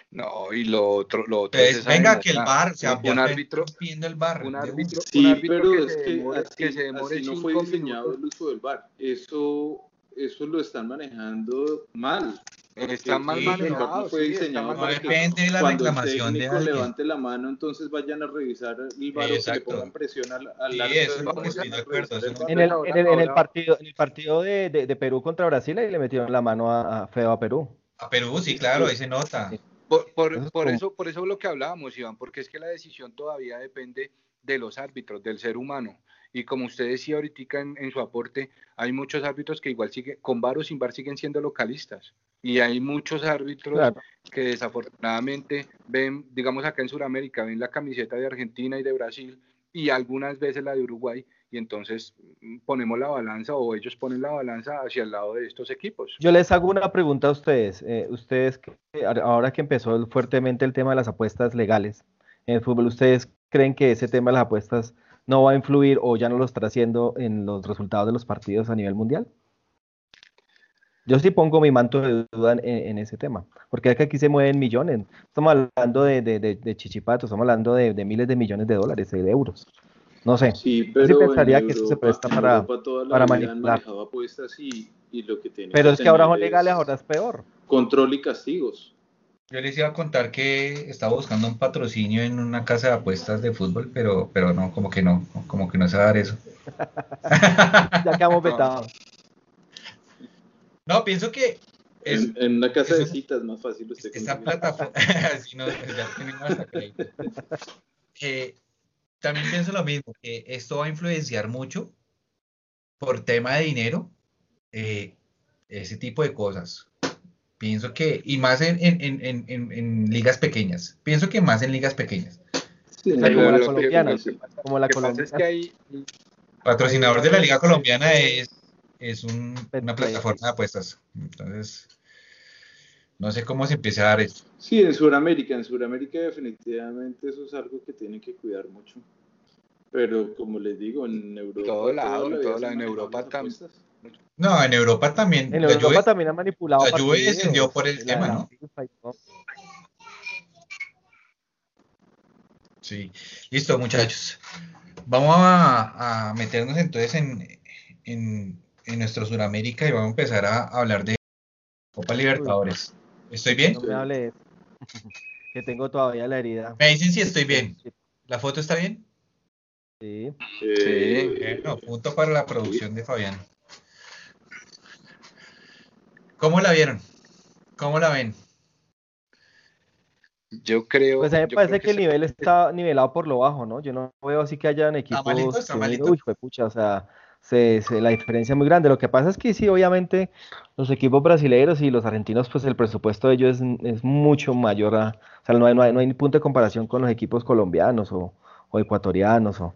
no, y lo otro, lo otro es venga que el bar, o sea, un árbitro viendo el bar, un árbitro, sí, un árbitro pero que es que, demore, así, que se demore así no fue diseñado el uso del bar. Eso, eso lo están manejando mal. Está mal manejado. No fue diseñado sí, no depende de la reclamación de alguien. levante la mano, entonces vayan a revisar el bar o que le pongan presión al, al sí, eso es lo que estoy de acuerdo. En el, en, el, en el partido, en el partido de, de, de, Perú contra Brasil, ahí le metieron la mano a, a feo a Perú. A Perú, sí, claro, ahí se nota. Por, por, por eso, por eso lo que hablábamos, Iván, porque es que la decisión todavía depende de los árbitros, del ser humano. Y como usted decía ahorita en, en su aporte, hay muchos árbitros que igual siguen, con bar o sin bar siguen siendo localistas. Y hay muchos árbitros claro. que desafortunadamente ven, digamos acá en Sudamérica, ven la camiseta de Argentina y de Brasil y algunas veces la de Uruguay y entonces mm, ponemos la balanza o ellos ponen la balanza hacia el lado de estos equipos. Yo les hago una pregunta a ustedes. Eh, ustedes, ahora que empezó fuertemente el tema de las apuestas legales en el fútbol, ¿ustedes creen que ese tema de las apuestas no va a influir o ya no lo está haciendo en los resultados de los partidos a nivel mundial? Yo sí pongo mi manto de duda en, ese tema, porque que aquí se mueven millones. Estamos hablando de, de, de, de chichipatos, estamos hablando de, miles de millones de dólares, de euros. No sé. Sí, pero sí pensaría Europa, que eso se presta para, para manipular. Y, y lo que pero es que ahora son legales, ahora es peor. Control y castigos. Yo les iba a contar que estaba buscando un patrocinio en una casa de apuestas de fútbol, pero, pero no, como que no, como que no se va a dar eso. <laughs> ya quedamos vetados. No, pienso que es, en, en, una casa de citas más fácil usted esa plataforma <laughs> si no, ya tenemos hasta <laughs> crédito. Eh, también pienso lo mismo, que esto va a influenciar mucho por tema de dinero, eh, ese tipo de cosas. Pienso que, y más en, en, en, en, ligas pequeñas, pienso que más en ligas pequeñas. Sí, o sea, como la colombiana, como la colombiana. Es que hay, patrocinador de la liga colombiana es es un, una plataforma de apuestas. Entonces, no sé cómo se empieza a dar esto. Sí, en Sudamérica, en Sudamérica definitivamente eso es algo que tienen que cuidar mucho. Pero como les digo, en Europa... Todo lado, en, todo lado, en Europa también. No, en Europa también. En Europa Juve, también ha manipulado. La Juve descendió por el tema, ¿no? Sí, listo muchachos. Vamos a, a meternos entonces en, en, en nuestro Sudamérica y vamos a empezar a hablar de Copa Libertadores. ¿Estoy bien? No me hable <laughs> que tengo todavía la herida. Me dicen si estoy bien. ¿La foto está bien? Sí. Sí. Bueno, punto para la producción de Fabián. ¿Cómo la vieron? ¿Cómo la ven? Yo creo. Pues a mí me parece que, el nivel está nivelado por lo bajo, ¿no? Yo no veo así que hayan equipos. Está malito, está malito. Uy, fue pucha, o sea, se, la diferencia es muy grande. Lo que pasa es que sí, obviamente, los equipos brasileños y los argentinos, pues el presupuesto de ellos es, mucho mayor a. O sea, no hay, no, hay, no hay punto de comparación con los equipos colombianos o, o ecuatorianos o.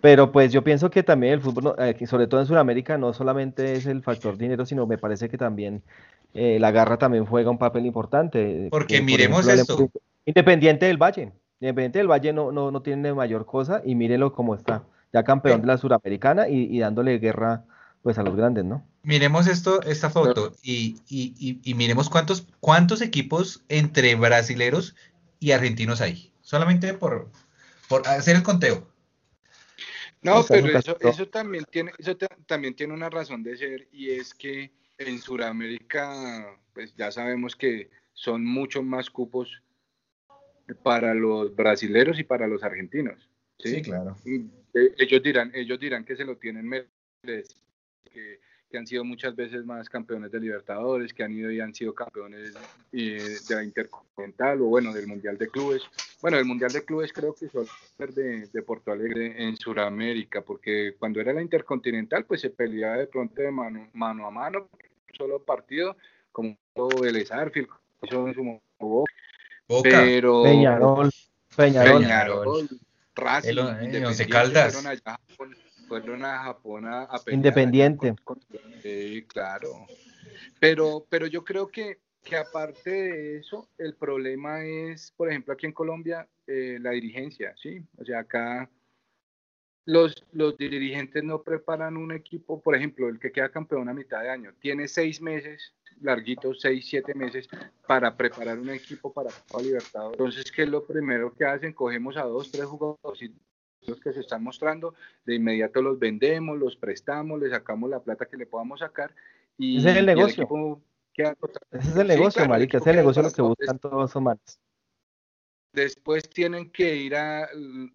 Pero pues yo pienso que también el fútbol, eh, sobre todo en Sudamérica, no solamente es el factor dinero, sino me parece que también eh, la garra también juega un papel importante. Porque miremos esto. Independiente del Valle. Independiente del Valle no, no, no tiene mayor cosa y mírenlo cómo está. Ya campeón de la Suramericana y, dándole guerra pues a los grandes, ¿no? Miremos esto, esta foto y, y, y, miremos cuántos, cuántos equipos entre brasileros y argentinos hay. Solamente por, por hacer el conteo. No, pero eso, eso, también tiene, eso también tiene una razón de ser y es que en Sudamérica, pues ya sabemos que son muchos más cupos para los brasileros y para los argentinos. Sí, claro. Eh, ellos dirán, ellos dirán que se lo tienen que que han sido muchas veces más campeones de Libertadores, que han ido y han sido campeones eh, de la Intercontinental o bueno, del Mundial de Clubes. Bueno, el Mundial de Clubes creo que suele ser de, de Porto Alegre en Sudamérica, porque cuando era la Intercontinental pues se peleaba de pronto de mano, mano a mano, solo partido, como todo el Arfield, eso en su Boca. Pero... Peñarol, Peñarol, Peñarol Racing, el, el Caldas fueron a Japón a, Independiente. sí, claro. Pero, pero yo creo que, que aparte de eso, el problema es, por ejemplo, aquí en Colombia, eh, la dirigencia, ¿sí? O sea, acá los, los dirigentes no preparan un equipo, por ejemplo, el que queda campeón a mitad de año, tiene seis meses, larguitos, seis, siete meses, para preparar un equipo para Copa Libertadores. Entonces, ¿qué es lo primero que hacen? Cogemos a dos, tres jugadores los que se están mostrando, de inmediato los vendemos, los prestamos, le sacamos la plata que le podamos sacar. Y, ese es el negocio. ese es el negocio, marica, ese es el negocio lo que buscan todos los humanos. Después tienen que ir a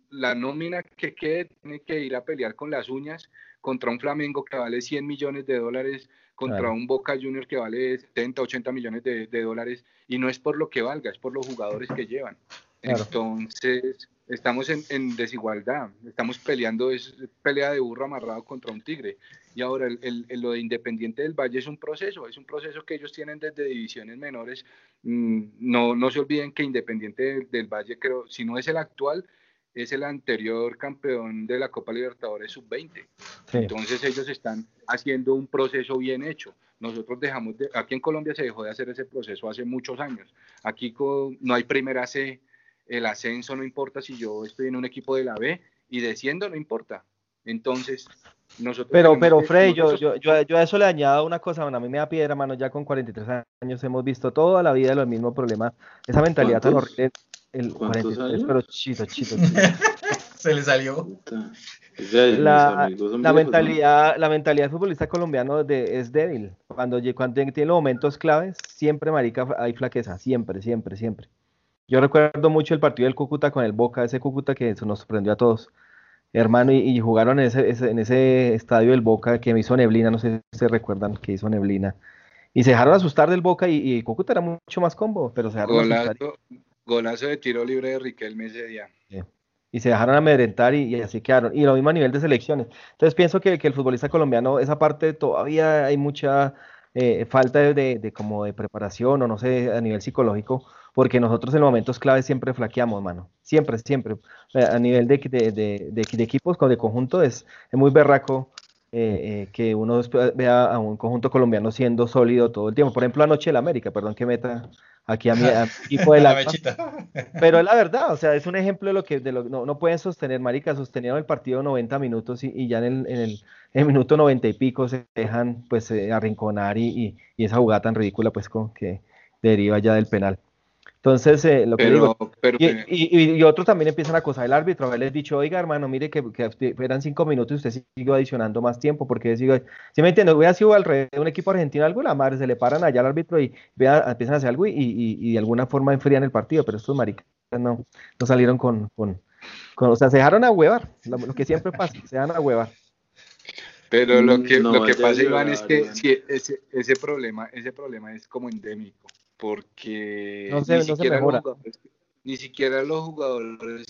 la nómina que quede, tienen que ir a pelear con las uñas contra un Flamengo que vale 100 millones de dólares, contra un Boca Junior que vale 70, 80 millones de, de, dólares, y no es por lo que valga, es por los jugadores que llevan. Entonces, estamos en, desigualdad, estamos peleando, es pelea de burro amarrado contra un tigre. Y ahora el, lo de Independiente del Valle es un proceso, es un proceso que ellos tienen desde divisiones menores. Mm, no, no se olviden que Independiente del, Valle, creo, si no es el actual, es el anterior campeón de la Copa Libertadores Sub-20. Entonces ellos están haciendo un proceso bien hecho. Nosotros dejamos, de, aquí en Colombia se dejó de hacer ese proceso hace muchos años. Aquí no hay primera C, el ascenso no importa si yo estoy en un equipo de la B y desciendo no importa. Entonces, nosotros... Pero, pero Frey, yo, yo, yo, a eso le añado una cosa, a mí me da piedra, mano, ya con 43 años hemos visto toda la vida los mismos problemas, esa mentalidad tan horrible. El 43, pero chito, chito, <laughs> Se le salió. La, la mentalidad, la mentalidad del futbolista colombiano de, es débil. Cuando, cuando tiene momentos claves, siempre, marica, hay flaqueza. Siempre, siempre, siempre. Yo recuerdo mucho el partido del Cúcuta con el Boca, ese Cúcuta que nos sorprendió a todos. Hermano, y, jugaron en ese, en ese estadio del Boca que me hizo neblina, no sé si se recuerdan que hizo neblina. Y se dejaron asustar del Boca y, Cúcuta era mucho más combo, pero se dejaron golazo, asustar. Golazo de tiro libre de Riquelme ese día. Y se dejaron amedrentar y, y, así quedaron. Y lo mismo a nivel de selecciones. Entonces pienso que, que el futbolista colombiano, esa parte todavía hay mucha eh, falta de, de, como de preparación o no sé, a nivel psicológico porque nosotros en momentos clave siempre flaqueamos, mano. Siempre, siempre. A nivel de, de, de, de equipos, de conjunto, es, es muy berraco eh, eh, que uno vea a un conjunto colombiano siendo sólido todo el tiempo. Por ejemplo, anoche el América, perdón que meta aquí a mi <laughs> equipo de la Pero es la <laughs> verdad, o sea, es un ejemplo de lo que de lo, no, no pueden sostener, marica, sostenieron el partido 90 minutos y, ya en el, en, el, en el, minuto 90 y pico se dejan pues eh, arrinconar y, y, esa jugada tan ridícula pues con que deriva ya del penal. Entonces, eh, lo que digo, y, otros también empiezan a acosar al árbitro, haberles dicho, oiga, hermano, mire que, que eran cinco minutos y usted siguió adicionando más tiempo, porque sigo, si me entiendo, hubiera sido alrededor de un equipo argentino algo, la madre, se le paran allá al árbitro y empiezan a hacer algo y, de alguna forma enfrían el partido, pero estos maricas no, no salieron con, con, o sea, se dejaron a huevar, lo, que siempre pasa, se dejan a huevar. Pero lo que, lo que pasa, Iván, es que ese, ese, problema, ese problema es como endémico, porque ni, siquiera los ni siquiera los jugadores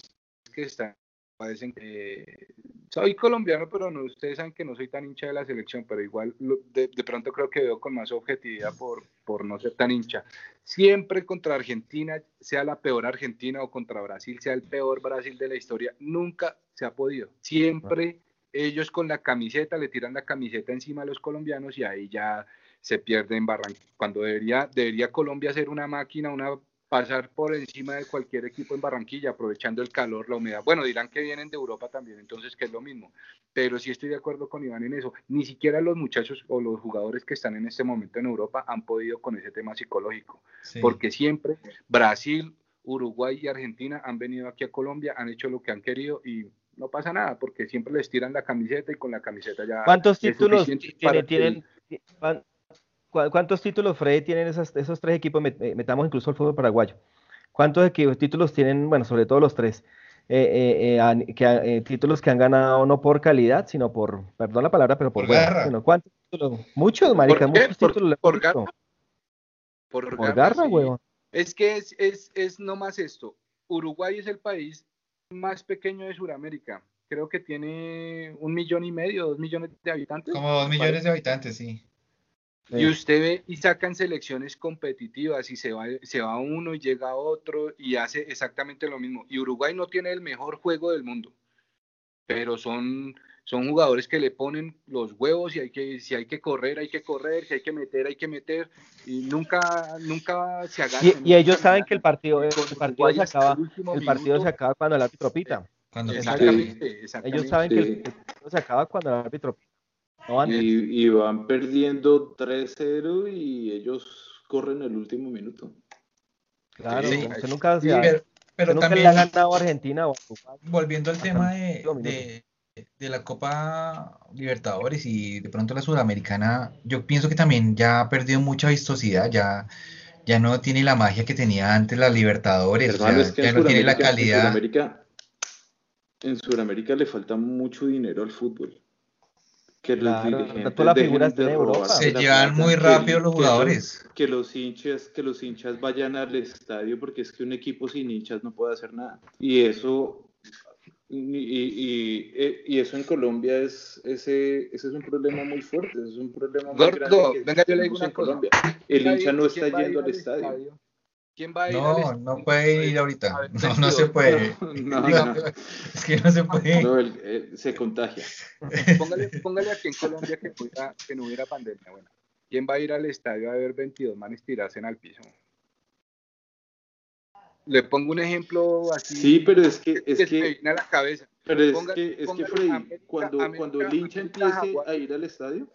que están parecen que soy colombiano, pero no, ustedes saben que no soy tan hincha de la selección, pero igual de, pronto creo que veo con más objetividad por, por no ser tan hincha. Siempre contra Argentina, sea la peor Argentina o contra Brasil, sea el peor Brasil de la historia, nunca se ha podido. Siempre ellos con la camiseta le tiran la camiseta encima a los colombianos y ahí ya se pierden Barranquilla. Cuando debería, debería Colombia ser una máquina, una pasar por encima de cualquier equipo en Barranquilla, aprovechando el calor, la humedad. Bueno, dirán que vienen de Europa también, entonces que es lo mismo. Pero sí estoy de acuerdo con Iván en eso. Ni siquiera los muchachos o los jugadores que están en este momento en Europa han podido con ese tema psicológico, porque siempre Brasil, Uruguay y Argentina han venido aquí a Colombia, han hecho lo que han querido y no pasa nada, porque siempre les tiran la camiseta y con la camiseta ya. ¿Cuántos títulos tienen? ¿Cuántos títulos, Freddy, tienen esos, esos tres equipos? Metamos incluso el fútbol paraguayo. ¿Cuántos títulos tienen, bueno, sobre todo los tres? Eh, eh, eh, que, títulos que han ganado no por calidad, sino por, perdón la palabra, pero por, garra. ¿Cuántos títulos? Muchos, marica, muchos títulos. Por, garra. Por, garra, huevón. Es que es, es, es nomás esto. Uruguay es el país más pequeño de Sudamérica. Creo que tiene un millón y medio, dos millones de habitantes. Como dos millones de habitantes, sí. Y usted ve y sacan selecciones competitivas y se va, se va uno y llega otro y hace exactamente lo mismo. Y Uruguay no tiene el mejor juego del mundo, pero son, son jugadores que le ponen los huevos y hay que, si hay que correr, hay que correr, si hay que meter, hay que meter y nunca, nunca se hagan. Y, ellos saben que el partido, el partido se acaba, el, partido se acaba cuando el árbitro pita. exactamente, Ellos saben que el partido se acaba cuando el árbitro pita y, van perdiendo 3-0 y ellos corren el último minuto. Claro, nunca, pero, también, le ha ganado a Argentina. volviendo al tema de, de, la Copa Libertadores y de pronto la Sudamericana, yo pienso que también ya ha perdido mucha vistosidad, ya, ya no tiene la magia que tenía antes la Libertadores, ya, no tiene la calidad. en Sudamérica le falta mucho dinero al fútbol que los se llevan muy rápido los jugadores. Que los, hinchas, que los hinchas vayan al estadio porque es que un equipo sin hinchas no puede hacer nada. Y eso y, y, eso en Colombia es ese, ese es un problema muy fuerte, es un problema muy grande venga, yo le digo una cosa. El hincha no está yendo al estadio. ¿Quién va a ir no, no puede ir ahorita. No, no se puede. <laughs> <laughs> No, es que no se puede. No, se contagia. <laughs> Póngale, póngale, aquí en Colombia que, que, no hubiera pandemia. Bueno, ¿quién va a ir al estadio a ver 22 manes tirarse en el piso? Le pongo un ejemplo así. Sí, pero es que. Es que, que a la cabeza. Pero es que, es que Freddy, cuando, cuando el hincha empiece a ir al estadio,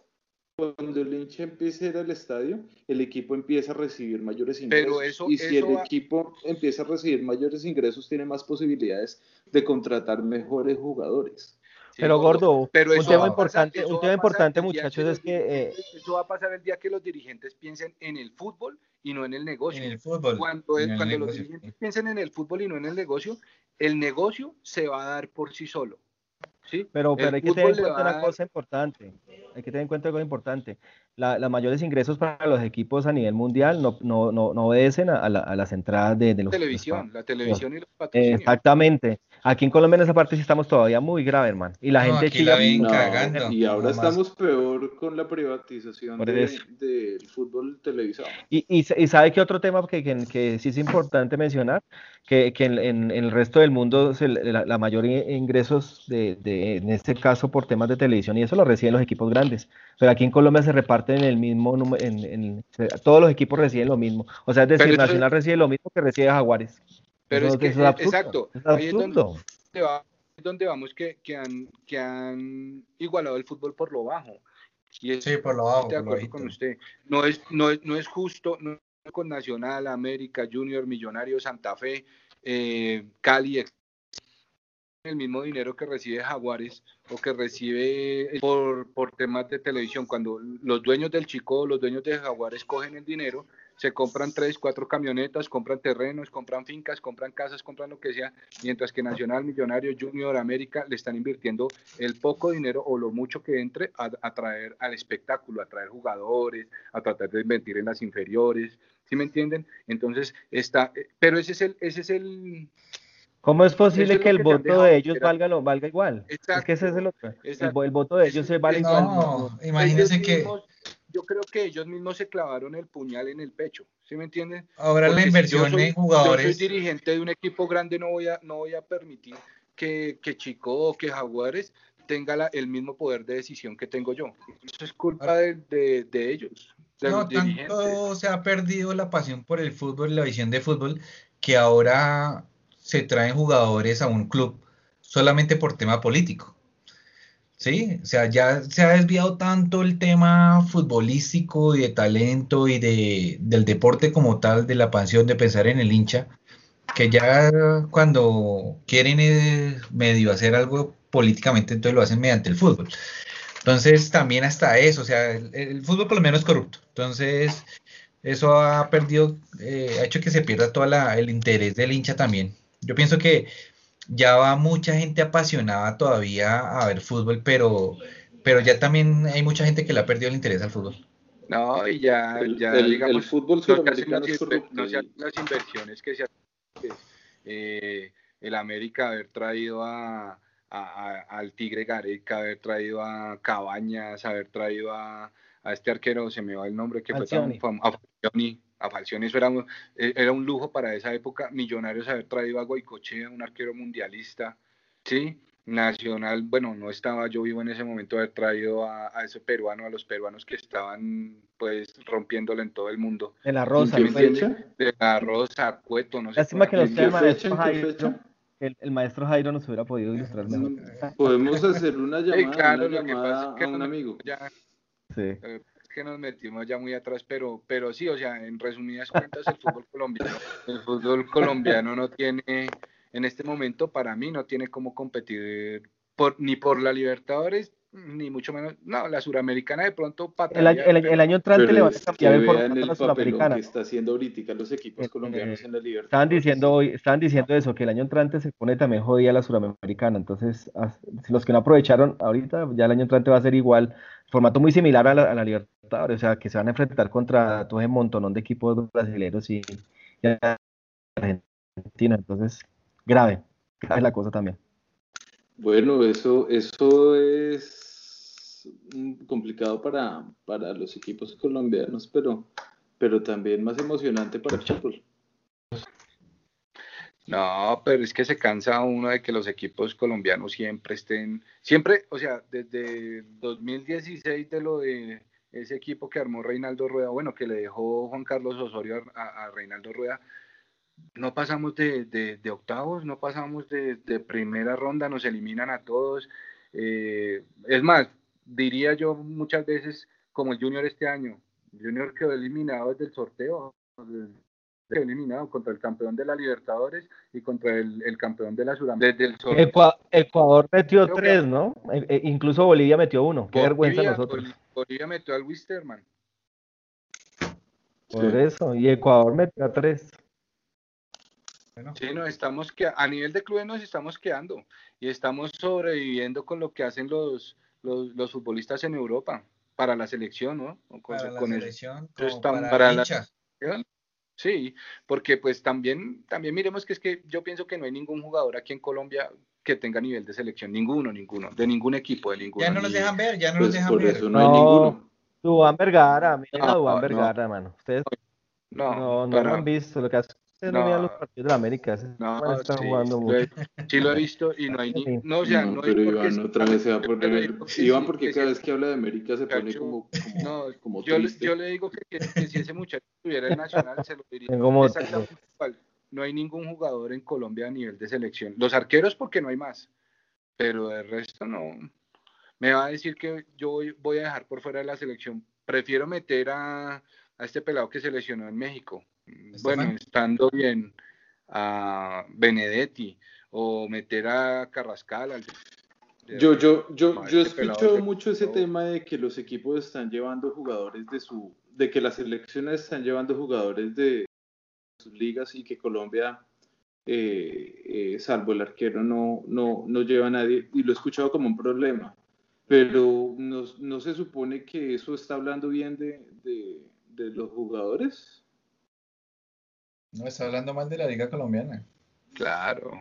cuando el hincha empiece a ir al estadio, el equipo empieza a recibir mayores ingresos. y si el equipo empieza a recibir mayores ingresos, tiene más posibilidades de contratar mejores jugadores. pero gordo, pero un tema importante, un tema importante muchachos es que eh, eso va a pasar el día que los dirigentes piensen en el fútbol y no en el negocio. En el fútbol. Cuando, cuando los dirigentes piensen en el fútbol y no en el negocio, el negocio se va a dar por sí solo. Pero, pero hay que tener en cuenta una cosa importante. Hay que tener en cuenta algo importante. La, los mayores ingresos para los equipos a nivel mundial no, no, no, obedecen a, las entradas de, los televisión, la televisión y los patrocinios. Exactamente. Aquí en Colombia en esa parte sí estamos todavía muy grave, hermano. Y la gente aquí cagando. Y ahora estamos peor con la privatización del fútbol televisado. Y, y, sabe que otro tema que, que, sí es importante mencionar, que, que en, el resto del mundo la, la, mayor ingresos de, de, en este caso por temas de televisión y eso lo reciben los equipos grandes. Pero aquí en Colombia se reparten en el mismo número, en, todos los equipos reciben lo mismo. O sea, es decir, Nacional recibe lo mismo que recibe Jaguares. Pero es que, es exacto, ahí es donde, vamos que, que, han, que han igualado el fútbol por lo bajo. Y sí, por lo bajo. de acuerdo con usted. No es, no, es, no es justo no con Nacional, América, Junior, Millonario, Santa Fe, eh, Cali, el mismo dinero que recibe Jaguares o que recibe por, por temas de televisión. Cuando los dueños del Chico, los dueños de Jaguares cogen el dinero, se compran tres, cuatro camionetas, compran terrenos, compran fincas, compran casas, compran lo que sea, mientras que Nacional, Millonario, Junior, América le están invirtiendo el poco dinero o lo mucho que entre a, traer al espectáculo, a traer jugadores, a tratar de invertir en las inferiores, ¿sí me entienden? Entonces está, eh, pero ese es el, ese es el, ¿Cómo es posible que, el voto de ellos valga, lo, valga igual? es que ese es el otro. El, voto de ellos se vale igual. No, imagínense que. Yo creo que ellos mismos se clavaron el puñal en el pecho. ¿Sí me entienden? Ahora la inversión en jugadores. Yo soy dirigente de un equipo grande, no voy a, no voy a permitir que, que Chico o que Jaguares tenga el mismo poder de decisión que tengo yo. Eso es culpa de, de, ellos. no, tanto se ha perdido la pasión por el fútbol, la visión de fútbol, que ahora se traen jugadores a un club solamente por tema político. ¿Sí? O sea, ya se ha desviado tanto el tema futbolístico y de talento y de, del deporte como tal, de la pasión de pensar en el hincha, que ya cuando quieren eh, medio hacer algo políticamente, entonces lo hacen mediante el fútbol. Entonces, también hasta eso, o sea, el, fútbol por lo menos es corrupto. Entonces, eso ha perdido, eh, ha hecho que se pierda todo el interés del hincha también. Yo pienso que ya va mucha gente apasionada todavía a ver fútbol, pero, pero ya también hay mucha gente que le ha perdido el interés al fútbol. No, y ya, el, ya el, fútbol sudamericano no, las, las inversiones que se hacen. Eh, el América haber traído a, al Tigre Gareca, haber traído a Cabañas, haber traído a, a este arquero, se me va el nombre, que fue tan famoso, a Falcioni eso era, eh, era un lujo para esa época, Millonarios haber traído a Goicochea, un arquero mundialista, ¿sí? Nacional, bueno, no estaba yo vivo en ese momento haber traído a, ese peruano, a los peruanos que estaban pues rompiéndolo en todo el mundo. De la Rosa, De la Rosa, Cueto, no sé. Lástima que el maestro Jairo, el, maestro Jairo nos hubiera podido ilustrar mejor. Podemos hacer una llamada, una llamada a un amigo. Sí. Eh, que nos metimos ya muy atrás, pero, pero sí, o sea, en resumidas cuentas, el fútbol colombiano, el fútbol <laughs> colombiano no tiene, en este momento, para mí, no tiene cómo competir por, ni por la Libertadores, ni mucho menos, no, la suramericana de pronto el, año, el, año entrante le va a cambiar el formato a la suramericana. que está haciendo ahorita los equipos colombianos en la Libertadores. Estaban diciendo, estaban diciendo eso, que el año entrante se pone también jodida la suramericana, entonces los que no aprovecharon ahorita, ya el año entrante va a ser igual, formato muy similar a la, a la Libertadores, o sea, que se van a enfrentar contra todo ese montón de equipos brasileños y, y argentinos, entonces grave, grave la cosa también. Bueno, eso, eso es complicado para, para los equipos colombianos, pero, pero también más emocionante para el fútbol. No, pero es que se cansa uno de que los equipos colombianos siempre estén, siempre, o sea, desde 2016 de lo de ese equipo que armó Reinaldo Rueda, bueno, que le dejó Juan Carlos Osorio a, Reinaldo Rueda, no pasamos de, octavos, no pasamos de, primera ronda, nos eliminan a todos. Eh, es más, diría yo muchas veces, como el Junior este año, Junior quedó eliminado desde el sorteo, quedó eliminado contra el campeón de la Libertadores y contra el, campeón de la Sudamericana. Ecuador metió tres, ¿no? E, e, incluso Bolivia metió uno. Qué vergüenza nosotros. Bolivia metió al Wisterman. Por eso, y Ecuador metió a tres. Sí, no, estamos que a nivel de clubes nos estamos quedando y estamos sobreviviendo con lo que hacen los, los, futbolistas en Europa para la selección, ¿no? para la selección, para, la Sí, porque pues también, también miremos que es que yo pienso que no hay ningún jugador aquí en Colombia que tenga nivel de selección, ninguno, ninguno, de ningún equipo, de ninguno. Ya no los dejan ver, ya no los pues dejan ver. no, hay ninguno. Duván Vergara, mira no, Duván Vergara, mano. Ustedes no, no, lo han visto, lo que hace no, los partidos de la América. no, está sí, jugando mucho. Sí lo he visto y no hay ni. No, o sea, no, pero Iván otra vez se va a poner. Iván, porque cada vez que habla de América se pone como. no, como yo, yo, le digo que, si ese muchacho tuviera el Nacional, se lo diría. Exactamente igual. No hay ningún jugador en Colombia a nivel de selección. Los arqueros, porque no hay más. Pero el resto no. Me va a decir que yo voy a dejar por fuera de la selección. Prefiero meter a, a este pelado que se lesionó en México bueno, estando bien a Benedetti o meter a Carrascal. yo, yo, yo, yo he escuchado mucho ese tema de que los equipos están llevando jugadores de su, de que las selecciones están llevando jugadores de sus ligas y que Colombia, eh, eh, salvo el arquero, no, no, no lleva a nadie, y lo he escuchado como un problema, pero no, no se supone que eso está hablando bien de, de, de los jugadores. No, está hablando mal de la liga colombiana. Claro.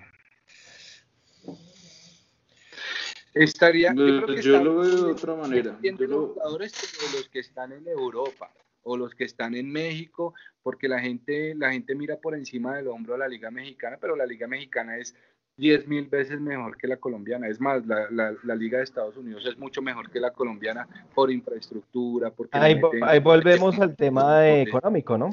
Estaría, yo, creo que yo está lo veo de otra manera. Yo los lo- jugadores los que están en Europa o los que están en México, porque la gente, la gente mira por encima del hombro a la Liga Mexicana, pero la Liga Mexicana es 10 mil veces mejor que la colombiana. Es más, la, la- la Liga de Estados Unidos es mucho mejor que la colombiana por infraestructura, porque Ahí, volvemos al tema de económico, ¿no?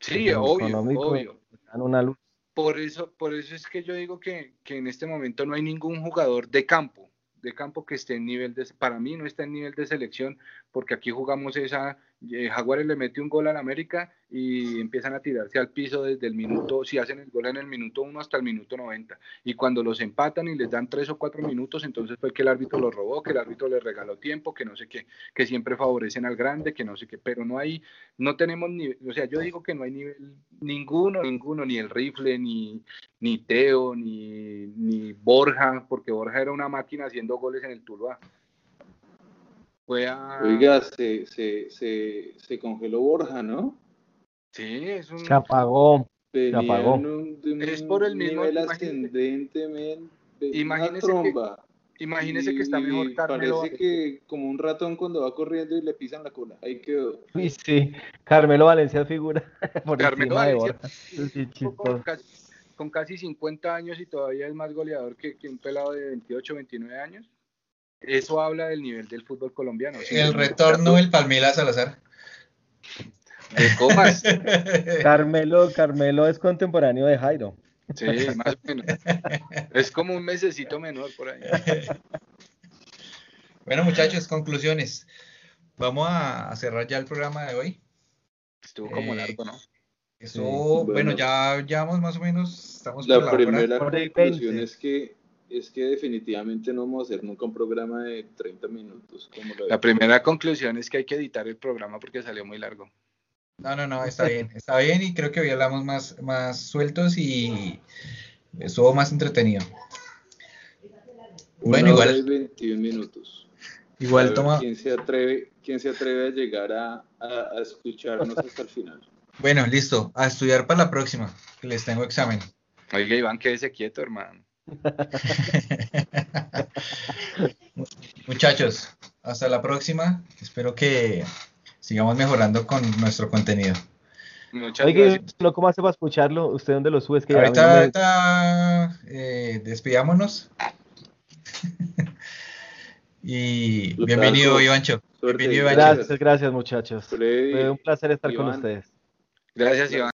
Sí, obvio, obvio. Dan una luz. Por eso, por eso es que yo digo que, que en este momento no hay ningún jugador de campo, de campo que esté en nivel de, para mí no está en nivel de selección, porque aquí jugamos esa, Jaguares le mete un gol al América y empiezan a tirarse al piso desde el minuto, si hacen el gol en el minuto 1 hasta el minuto 90, y cuando los empatan y les dan 3 o 4 minutos, entonces fue que el árbitro lo robó, que el árbitro le regaló tiempo, que no sé qué, que siempre favorecen al grande, que no sé qué, pero no hay, no tenemos nivel, o sea, yo digo que no hay nivel, ninguno, ninguno, ni el rifle, ni, ni Teo, ni, ni Borja, porque Borja era una máquina haciendo goles en el Tuluá. Fue a... Oiga, se, se, se, se congeló Borja, ¿no? Sí, es un... Se apagó. Venía apagó. en un- un Es por el mismo- nivel imagínese- ascendente, men, de una Imagínese que- tromba. Imagínese que está Y mejor Carmelo. Parece que como un ratón cuando va corriendo y le pisan la cola. Ahí quedó. Uy, sí. Carmelo Valencia figura <laughs> por Carmelo encima de Valencia, Borja. Sí, con, casi, con casi 50 años y todavía es más goleador que, que un pelado de 28, 29 años. Eso habla del nivel del fútbol colombiano. El retorno del Palmela Salazar. de comas. <laughs> Carmelo, Carmelo es contemporáneo de Jairo. Sí, más o menos. Es como un mesecito menor por ahí. <laughs> Bueno, muchachos, conclusiones. Vamos a cerrar ya el programa de hoy. Estuvo como Eh, largo, ¿no? Eso, bueno. bueno, ya llevamos más o menos, estamos por La la primera Hora conclusión 20. es que es que definitivamente no vamos a hacer nunca un programa de 30 minutos. Como lo La primera conclusión es que hay que editar el programa porque salió muy largo. No, no, no, está bien, está bien y creo que hoy hablamos más, más sueltos y estuvo más entretenido. Bueno, y igual, 21 minutos. Igual toma, ¿Quién se atreve, quién se atreve a llegar a, a- a escucharnos <laughs> hasta el final? bueno, listo, a estudiar para la próxima, que les tengo examen. Oiga, Iván, quédese quieto, hermano. <laughs> Muchachos, hasta la próxima, espero que sigamos mejorando con nuestro contenido. Muchas Oye, gracias. ¿no cómo hace para escucharlo? ¿Usted dónde lo sube? Es que Ahorita, no me- ahorita, eh, despidámonos. <laughs> y Los bienvenido, salvo. Ivancho. Bienvenido, Ivancho. Gracias, gracias muchachos. Fue un placer estar con ustedes. Gracias, Iván.